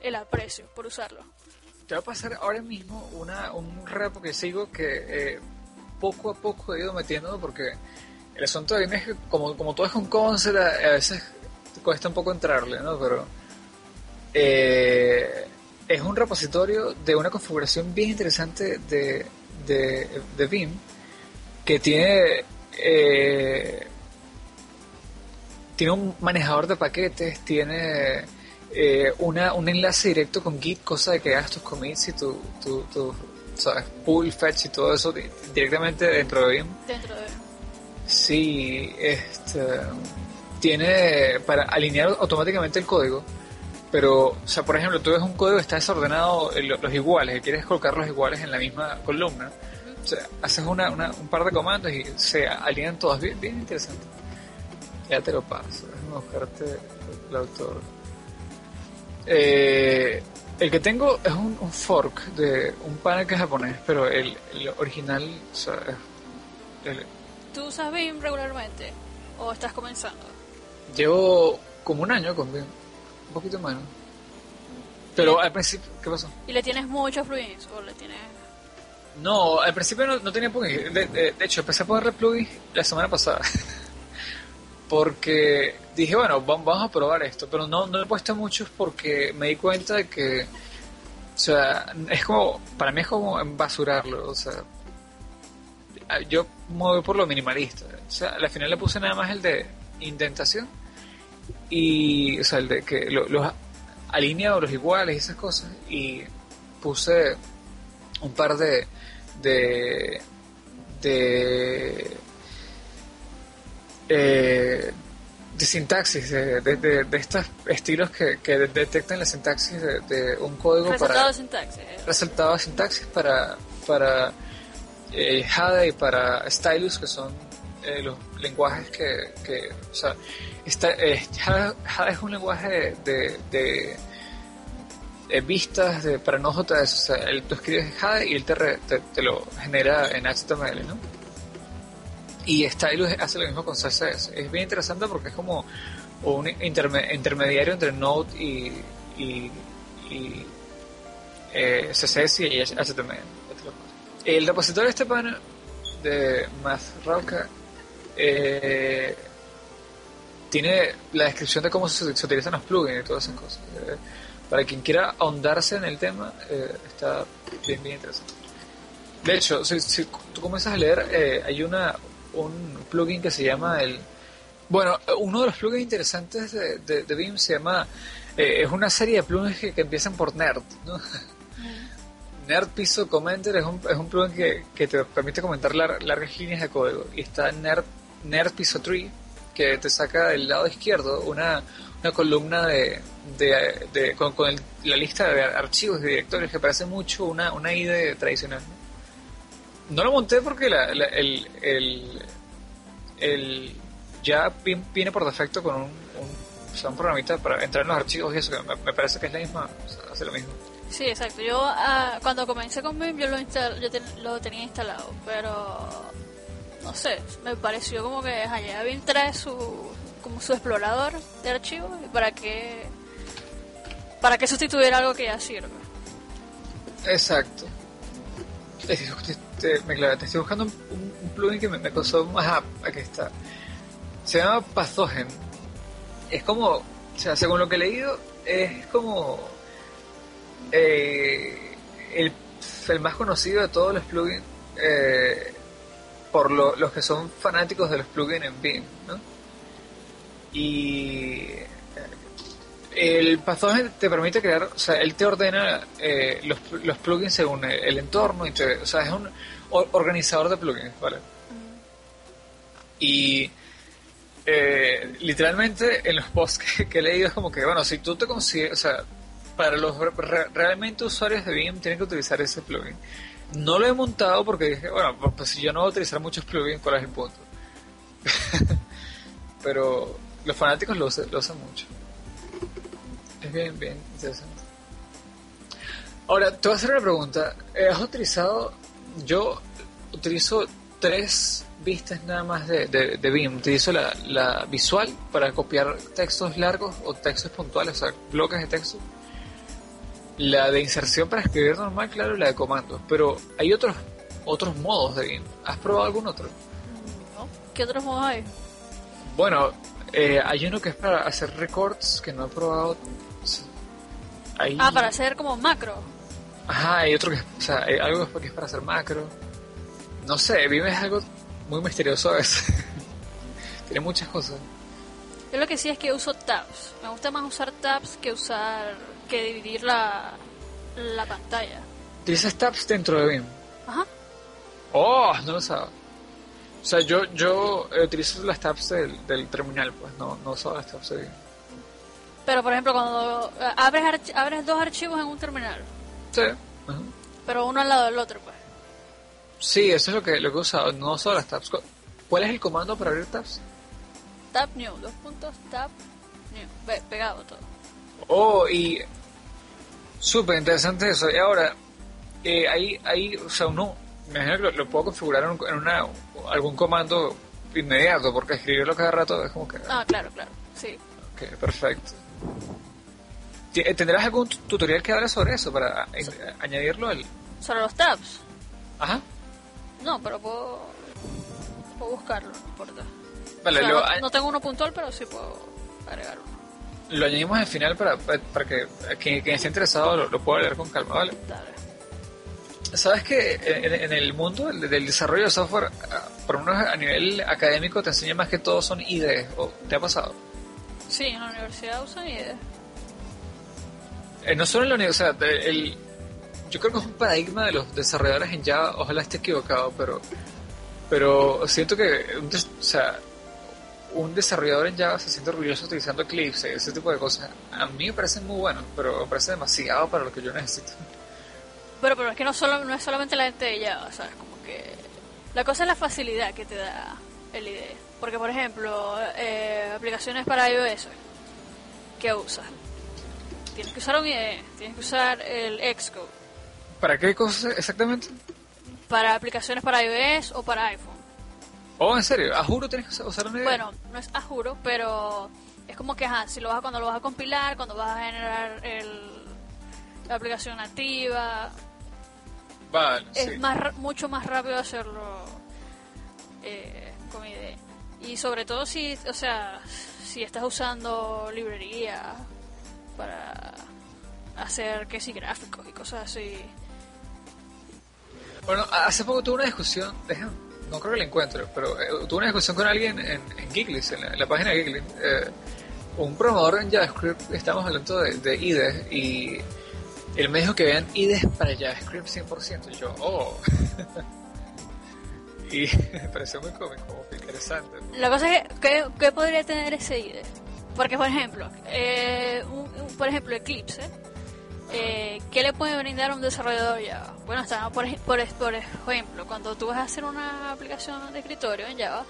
el aprecio por usarlo te va a pasar ahora mismo una, un rapo que sigo que eh, poco a poco he ido metiendo porque el asunto de es que como, como todo es un concept, a, veces cuesta un poco entrarle, ¿no? Pero eh, es un repositorio de una configuración bien interesante de, de, de Vim que tiene eh, tiene un manejador de paquetes, tiene eh, una, un enlace directo con Git, cosa de que hagas tus commits y tu, tu, tu ¿sabes? pull, fetch y todo eso directamente dentro de Vim. Dentro de Sí, este, tiene para alinear automáticamente el código, pero, o sea, por ejemplo, tú ves un código que está desordenado, los iguales, y quieres colocar los iguales en la misma columna, o sea, haces una, una, un par de comandos y se alinean todos, bien, bien interesante. Ya te lo paso, déjame buscarte el autor. Eh, el que tengo es un, fork de un panel que es japonés, pero el, original, o sea, ¿Tú usas BIM regularmente o estás comenzando? Llevo como un año con BIM, un poquito menos. Pero al principio, ¿qué pasó? ¿Y le tienes muchos plugins o le tienes...? No, al principio no, tenía plugins. De, de, hecho, empecé a ponerle plugins la semana pasada. [laughs] porque dije, bueno, vamos a probar esto, pero no, no he puesto muchos porque me di cuenta de que, o sea, es como, para mí es como basurarlo, o sea, yo me voy por lo minimalista, o sea, al final le puse nada más el de indentación y, o sea, el de que los alineados, los iguales y esas cosas, y puse un par de, de, de eh, de sintaxis, de, de, estos estilos que, que, detectan la sintaxis de, un código resultado para... De sintaxis. Eh. Resultado de sintaxis para, para eh, Jada y para Stylus, que son eh, los lenguajes que... que o sea, Jada, es un lenguaje de, de, vistas de, para no o sea, tú escribes Jada y él te, te, te lo genera en HTML, ¿no? Y Stylus hace lo mismo con CSS. Es bien interesante porque es como un intermediario entre Node y, y, y eh, CSS y HTML. El repositorio de este panel de MathRauka eh, tiene la descripción de cómo se, utilizan los plugins y todas esas cosas. Eh, para quien quiera ahondarse en el tema, eh, está bien, bien interesante. De hecho, si, tú comienzas a leer, hay una, un plugin que se llama el... Bueno, uno de los plugins interesantes de, de, Vim se llama... Es una serie de plugins que, empiezan por Nerd, ¿no? [laughs] Nerd Piso Commenter es un, es un plugin que, te permite comentar largas líneas de código. Y está Nerd, Nerd Piso Tree, que te saca del lado izquierdo una, una columna de, de, con, la lista de archivos y directorios que parece mucho una, una IDE tradicional. No lo monté porque el, el, ya viene por defecto con un, un, programita para entrar en los archivos y eso, que me, parece que es la misma, hace lo mismo. Sí, exacto. Yo ah, cuando comencé con BIM yo, lo, yo lo tenía instalado, pero no sé, me pareció como que BIM trae su como su explorador de archivos y para qué para qué sustituir algo que ya sirve. Exacto. Me, te estoy buscando un, plugin que me, me costó más. Aquí está. Se llama Pathogen. Es como, o sea, según lo que he leído, es como eh, el, el, más conocido de todos los plugins eh, por los que son fanáticos de los plugins en BIM, ¿no? Y el Pathogen te permite crear, o sea, él te ordena eh, los, los, plugins según el, entorno, y o sea, es un organizador de plugins, ¿vale? Y eh, literalmente en los posts [laughs] que, he leído es como que, bueno, si tú te consigues, o sea, para los realmente usuarios de BIM tienen que utilizar ese plugin. No lo he montado porque dije, bueno, pues, pues si yo no voy a utilizar muchos plugins, ¿cuál es el punto? [laughs] Pero los fanáticos lo usan, lo usan mucho. Es bien, bien interesante. Ahora, te voy a hacer una pregunta. Eh, ¿Has utilizado, yo utilizo tres vistas nada más de, de, BIM. Utilizo la, la, visual para copiar textos largos o textos puntuales, o sea, bloques de texto. La de inserción para escribir normal, claro, y la de comandos. Pero hay otros otros modos de BIM. ¿Has probado algún otro? ¿Qué otros modos hay? Bueno, eh, hay uno que es para hacer records que no he probado. Ah, para hacer como macro. Ajá, hay otro que o sea, hay algo que es para hacer macro. No sé, BIM es algo muy misterioso a veces. [laughs] Tiene muchas cosas. Yo lo que sí es que uso tabs. Me gusta más usar tabs que usar que dividir la, la pantalla. ¿Utilizas tabs dentro de BIM? Ajá. Oh, no lo sabía. O sea, yo, yo utilizo las tabs del, del terminal, pues no, no uso las tabs de BIM. Pero, por ejemplo, cuando eh, abres, abres dos archivos en un terminal. Sí. Pero uno al lado del otro, pues. Sí, eso es lo que, lo que he usado, no uso las tabs. ¿Cuál es el comando para abrir tabs? Tab new, dos puntos, tab new, pegado todo. Oh, y súper interesante eso. Y ahora, eh, ahí, ahí, o sea, uno, me imagino que lo, puedo configurar en, una, algún comando inmediato, porque escribirlo cada rato es como que... Ah, claro, claro, sí. Ok, perfecto. Eh, ¿Tendrás algún tutorial que hable sobre eso para añadirlo? Al... ¿Sobre los tabs? Ajá. No, pero puedo, puedo buscarlo, no importa. Vale, no, tengo uno puntual, pero sí puedo agregar uno. Lo añadimos al final para, para que quien, esté interesado lo, pueda leer con calma, ¿vale? Sabes que en, el mundo del, desarrollo de software, ah, por lo menos a nivel académico, te enseña más que todo son ideas. ¿Te ha pasado? Sí, en la universidad usan ideas. Eh, no solo en la universidad, el, yo creo que es un paradigma de los desarrolladores en Java, ojalá esté equivocado, pero pero siento que o sea, un desarrollador en Java se siente orgulloso utilizando Eclipse y ese tipo de cosas. A mí me parece muy bueno, pero me parece demasiado para lo que yo necesito. Pero, pero es que no, solo, no es solamente la gente de Java, ¿sabes? Como que la cosa es la facilidad que te da el IDE. Porque, por ejemplo, eh, aplicaciones para iOS, ¿qué usas? Tienes que usar un IDE, tienes que usar el Xcode ¿Para qué cosas exactamente? Para aplicaciones para iOS o para iPhone. Oh, ¿en serio? ¿A juro tienes que usar una idea? Bueno, no es a juro, pero es como que si lo vas cuando lo vas a compilar, cuando vas a generar el, la aplicación nativa. Vale, es más mucho más rápido hacerlo eh, con IDE. Y sobre todo si, o sea, si estás usando librería para hacer que si gráficos y cosas así bueno, hace poco tuve una discusión, no creo que la encuentre, pero eh, tuve una discusión con alguien en, en en la, página de. Eh, un programador en JavaScript, estamos hablando de, de y él me dijo que vean IDE para JavaScript 100%. Y yo, oh. [laughs] y me pareció muy cómico, interesante. La cosa es que, ¿qué, podría tener ese IDE? Porque, por ejemplo, eh, por ejemplo, Eclipse, eh, ¿qué le puede brindar un desarrollador Java? Bueno, está, por, por, ejemplo, cuando tú vas a hacer una aplicación de escritorio en Java,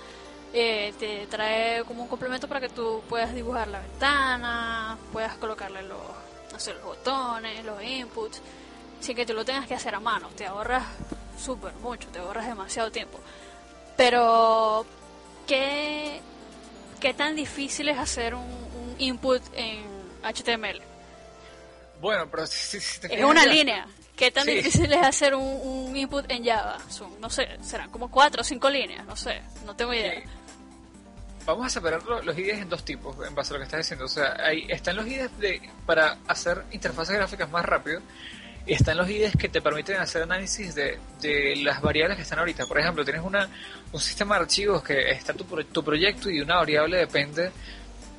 eh, te trae como un complemento para que tú puedas dibujar la ventana, puedas colocarle los, no los botones, los inputs, sin que tú lo tengas que hacer a mano. Te ahorras súper mucho, te ahorras demasiado tiempo. Pero, ¿qué, qué tan difícil es hacer un, input en HTML? Bueno, pero si, Es una línea. ¿Qué tan difícil es hacer un, input en Java? Son, no sé, serán como cuatro o cinco líneas, no sé, no tengo idea. Vamos a separar los IDEs en dos tipos, en base a lo que estás diciendo. O sea, ahí están los IDEs de, para hacer interfaces gráficas más rápido y están los IDEs que te permiten hacer análisis de, de las variables que están ahorita. Por ejemplo, tienes una, un sistema de archivos que está tu, tu proyecto y una variable depende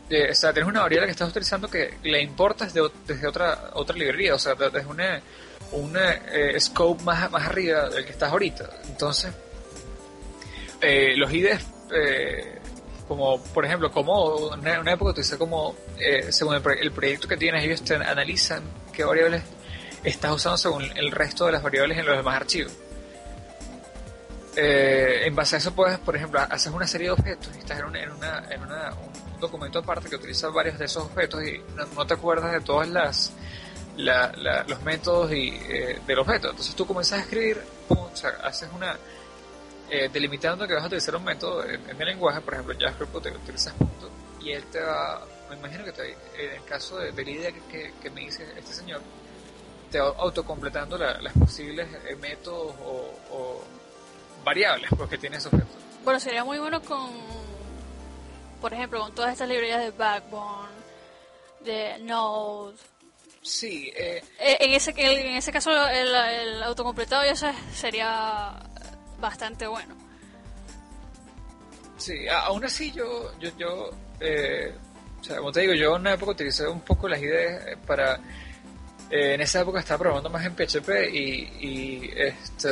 de, o sea, tienes una variable que estás utilizando que la importas desde otra otra librería, o sea, desde una, un eh, scope más, más arriba del que estás ahorita. Entonces, eh, los IDEs, eh, como por ejemplo, como en una época utilicé como, según el, el, proyecto que tienes, ellos te analizan qué variables estás usando según el resto de las variables en los demás archivos. Eh, en base a eso puedes, por ejemplo, haces una serie de objetos y estás en, una, en, una, un documento aparte que utiliza varios de esos objetos y no, te acuerdas de todos las, los métodos y, eh, del objeto. Entonces tú comienzas a escribir, o sea, haces una, eh, delimitando que vas a utilizar un método en, el lenguaje, por ejemplo, JavaScript te utilizas punto y él te va, me imagino que te, en el caso de, la idea que, que me dice este señor, autocompletando las posibles eh, métodos o, variables porque pues, tiene esos objeto. Bueno, sería muy bueno con, por ejemplo, con todas estas librerías de Backbone, de Node. Sí. Eh, eh, en, ese, en ese caso el, autocompletado ya sería bastante bueno. Sí, aún así yo, yo, yo o sea, como te digo, yo en una época utilicé un poco las ideas para eh, en esa época estaba probando más en PHP y, este,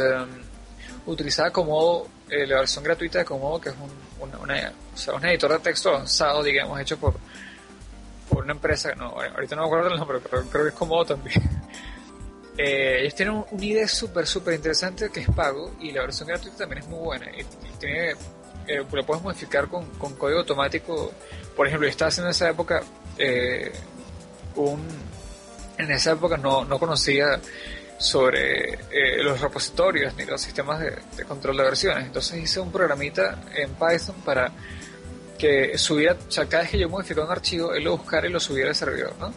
utilizaba Komodo, eh, la versión gratuita de Komodo, que es un, una, un editor de texto avanzado, digamos, hecho por, por una empresa, no, ahorita no me acuerdo el nombre, pero creo que es Komodo también. [laughs] Eh, ellos tienen un, IDE súper, súper interesante que es pago y la versión gratuita también es muy buena. Y, tiene, lo puedes modificar con, con, código automático. Por ejemplo, yo estaba haciendo en esa época un en esa época no, no conocía sobre eh, los repositorios ni los sistemas de, control de versiones. Entonces hice un programita en Python para que subiera, o sea, cada vez que yo modificaba un archivo, él lo buscara y lo subiera al servidor, ¿no?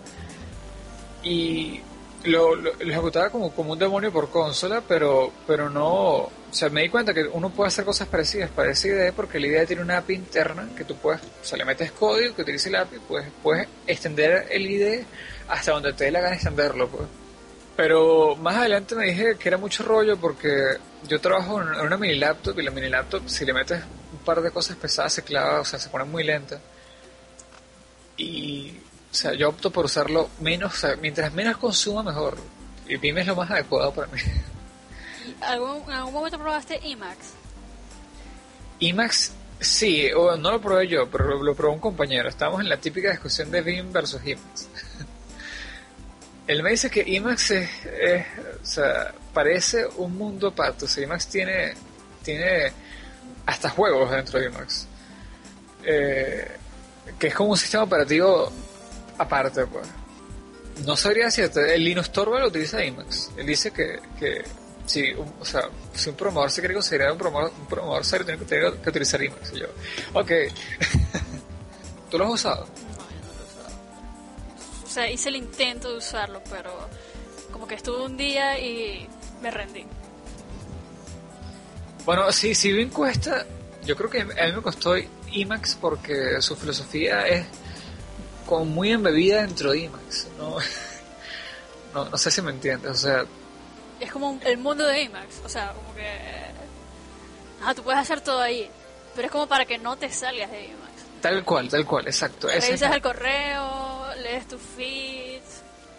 Y lo, lo, ejecutaba como, como un demonio por consola, pero, pero no, o sea, me di cuenta que uno puede hacer cosas parecidas para esa idea porque la idea tiene una API interna que tú puedes, o sea, le metes código que utilice la API, pues puedes extender el IDE hasta donde te dé la gana extenderlo, pues. Pero más adelante me dije que era mucho rollo porque yo trabajo en una mini laptop y la mini laptop si le metes un par de cosas pesadas se clava, o sea, se pone muy lenta. Y, o sea, yo opto por usarlo menos, o sea, mientras menos consuma mejor. Y Vime es lo más adecuado para mí. [laughs] ¿Algún, ¿En algún momento probaste Emacs? Emacs, sí, o no lo probé yo, pero lo, probó un compañero. Estábamos en la típica discusión de Vim versus Emacs. [laughs] Él me dice que Emacs es, o sea, parece un mundo aparte. O sea, Emacs tiene, tiene hasta juegos dentro de Emacs. Eh, que es como un sistema operativo aparte, pues. No sabría si el Linux Torvald utiliza Emacs. Él dice que, que si, un, o sea, si un programador se quiere considerar un programador, un programador serio, tiene que, que utilizar Emacs. Y yo, ok. [laughs] ¿Tú lo has usado? Sea, hice el intento de usarlo, pero como que estuve un día y me rendí. Bueno, sí, si bien cuesta, yo creo que a mí me costó Emacs porque su filosofía es como muy embebida dentro de Emacs, [laughs] ¿no? no, sé si me entiendes, o sea... Es como el mundo de Emacs, o sea, como que... Ah, tú puedes hacer todo ahí, pero es como para que no te salgas de Emacs. Tal cual, tal cual, exacto. Revisas el correo, lees tu feed,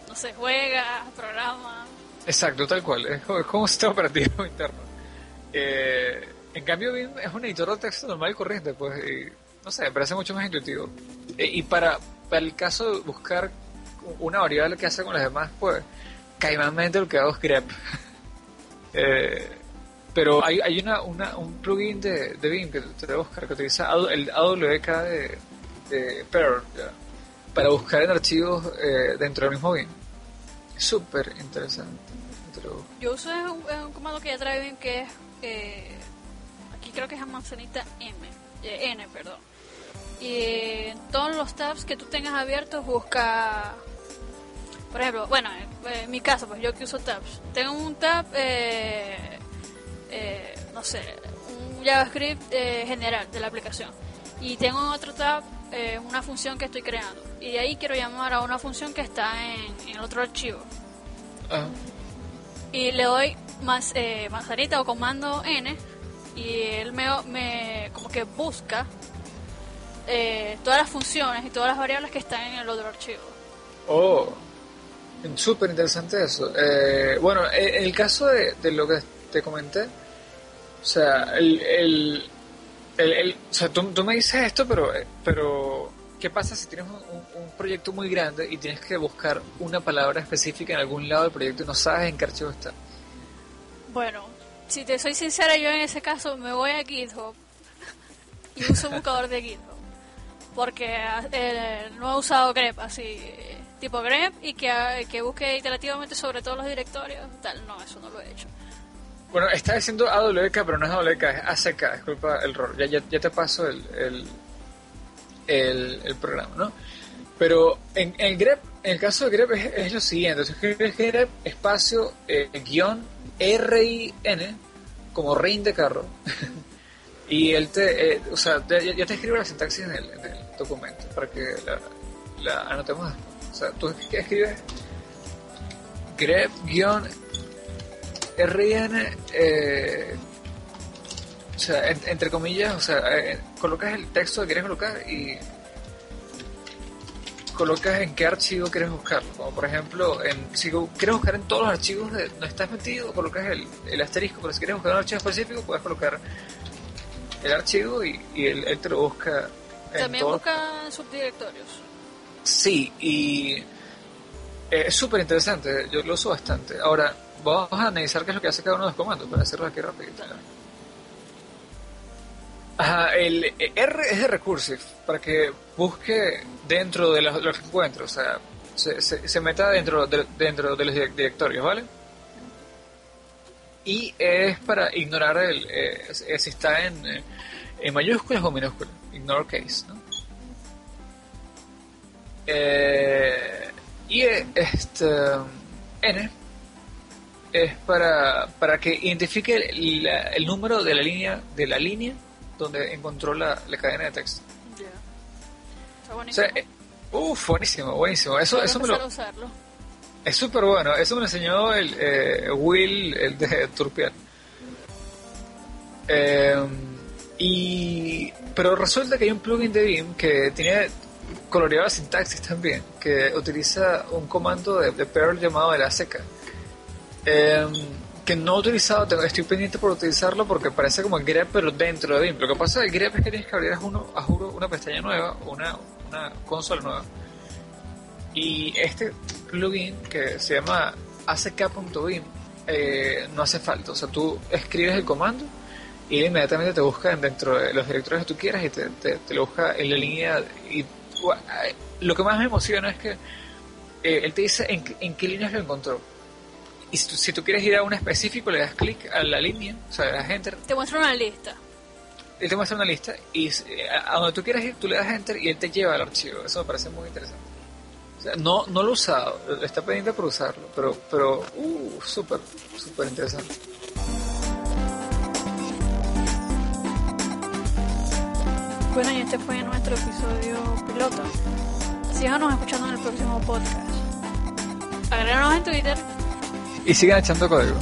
no sé, juegas, programa. Exacto, tal cual. Es como, un sistema operativo [laughs] interno. Eh, en cambio BIM es un editor de texto normal y corriente, pues, no sé, me parece mucho más intuitivo. E, y para, para el caso de buscar una variable que hace con las demás, pues, caimanmente lo que hago es grep. [laughs] eh, pero hay, hay una, una, un plugin de, de BIM que te buscar que utiliza el AWK de, de Perl para buscar en archivos eh, dentro del mismo BIM. Súper interesante. Yo uso un, un, comando que ya trae BIM que es, eh, aquí creo que es almacenita M, eh, N, perdón. Y en todos los tabs que tú tengas abiertos busca por ejemplo, bueno, en mi caso, pues yo que uso tabs. Tengo un tab, eh, eh, no sé, un JavaScript eh, general de la aplicación. Y tengo otro tab, una función que estoy creando. Y de ahí quiero llamar a una función que está en, el otro archivo. Y le doy más, manzanita o comando N. Y él me, me como que busca todas las funciones y todas las variables que están en el otro archivo. Oh. Súper interesante eso. Eh, bueno, en el caso de, lo que te comenté, o sea, el, el, el, o sea tú, me dices esto, pero, pero ¿qué pasa si tienes un, proyecto muy grande y tienes que buscar una palabra específica en algún lado del proyecto y no sabes en qué archivo está? Bueno, si te soy sincera, yo en ese caso me voy a GitHub y uso un buscador de GitHub. Porque eh, no he usado grep así tipo grep y que, que busque iterativamente sobre todos los directorios. Tal, no, eso no lo he hecho. Bueno, está diciendo AWK, pero no es AWK, es ACK, disculpa el error. Ya, ya, te paso el, el, el, programa, ¿no? Pero en, el grep, en el caso de grep es, lo siguiente, es grep espacio eh, guion R-I-N como rein de carro. [laughs] y él te, eh, o sea, ya, te escribo la sintaxis en el, documento para que la, la anotemos. O sea, tú escribes grep-rn, eh, o sea, entre comillas, o sea, eh, colocas el texto que quieres colocar y colocas en qué archivo quieres buscarlo. Como por ejemplo, en, si quieres buscar en todos los archivos de donde estás metido, colocas el, el asterisco, pero si quieres buscar un archivo específico, puedes colocar el archivo y, y él, te lo busca. También busca subdirectorios. Sí, y eh, es súper interesante, yo lo uso bastante. Ahora, vamos a analizar qué es lo que hace cada uno de los comandos para hacerlo aquí rápido. Ajá, el eh, R es de recursive, para que busque dentro de los, encuentros, o sea, se, meta dentro de, dentro de los directorios, ¿vale? Y es para ignorar el, eh, si está en, en mayúsculas o minúsculas, ignore case, ¿no? Eh, y este n es para, para que identifique el número de la línea de la línea donde encontró la, la cadena de texto. Está buenísimo. O sea, eh, buenísimo, buenísimo. Eso, eso me lo, Es súper bueno. Eso me lo enseñó el eh, Will, el de [laughs] Turpial. Eh, y pero resulta que hay un plugin de BIM que tiene coloreado la sintaxis también, que utiliza un comando de, Perl llamado el ACK. Em, que no he utilizado, estoy pendiente por utilizarlo porque parece como grep pero dentro de BIM. Lo que pasa el grep es que tienes que abrir uno, a juro una pestaña nueva, una, una consola nueva. Y este plugin que se llama ack.bim eh, no hace falta. O sea, tú escribes el comando y inmediatamente te busca dentro de los directorios que tú quieras y te, te lo busca en la línea y lo que más me emociona es que eh, él te dice en, qué líneas lo encontró. Y si tú, quieres ir a un específico, le das clic a la línea, o sea, le das enter. Te muestra una lista. Él te muestra una lista y eh, a donde tú quieras ir, tú le das enter y él te lleva al archivo. Eso me parece muy interesante. O sea, no, no lo he usado, está pendiente por usarlo, pero, pero, uh, súper, súper interesante. Bueno, y este fue nuestro episodio piloto. Síganos escuchando en el próximo podcast. Agréganos en Twitter. Y sigan echando código.